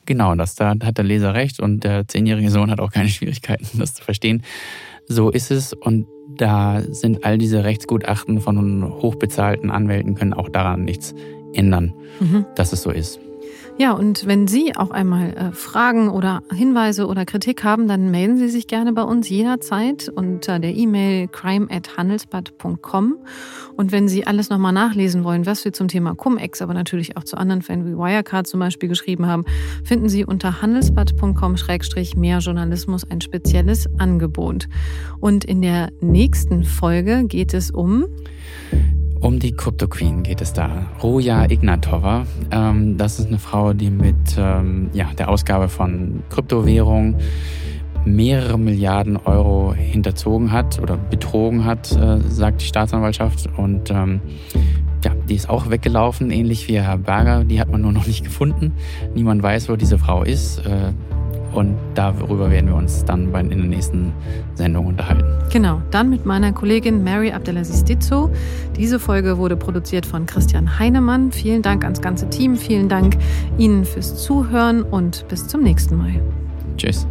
Genau, das da hat der Leser recht und der zehnjährige Sohn hat auch keine Schwierigkeiten, das zu verstehen. So ist es und da sind all diese Rechtsgutachten von hochbezahlten Anwälten können auch daran nichts ändern, mhm. dass es so ist. Ja, und wenn Sie auch einmal äh, Fragen oder Hinweise oder Kritik haben, dann melden Sie sich gerne bei uns jederzeit unter der E-Mail crime@handelsblatt.com. Und wenn Sie alles nochmal nachlesen wollen, was wir zum Thema Cum-Ex, aber natürlich auch zu anderen Fällen wie Wirecard zum Beispiel geschrieben haben, finden Sie unter handelsblatt.com-mehr Journalismus ein spezielles Angebot. Und in der nächsten Folge geht es um um die Crypto Queen geht es da. Roja Ignatova. Ähm, das ist eine Frau, die mit ähm, ja, der Ausgabe von Kryptowährungen mehrere Milliarden Euro hinterzogen hat oder betrogen hat, äh, sagt die Staatsanwaltschaft. Und ähm, ja, die ist auch weggelaufen, ähnlich wie Herr Berger. Die hat man nur noch nicht gefunden. Niemand weiß, wo diese Frau ist. Äh, und darüber werden wir uns dann in der nächsten Sendung unterhalten. Genau, dann mit meiner Kollegin Mary Abdelaziz Ditzo. Diese Folge wurde produziert von Christian Heinemann. Vielen Dank ans ganze Team. Vielen Dank Ihnen fürs Zuhören und bis zum nächsten Mal. Tschüss.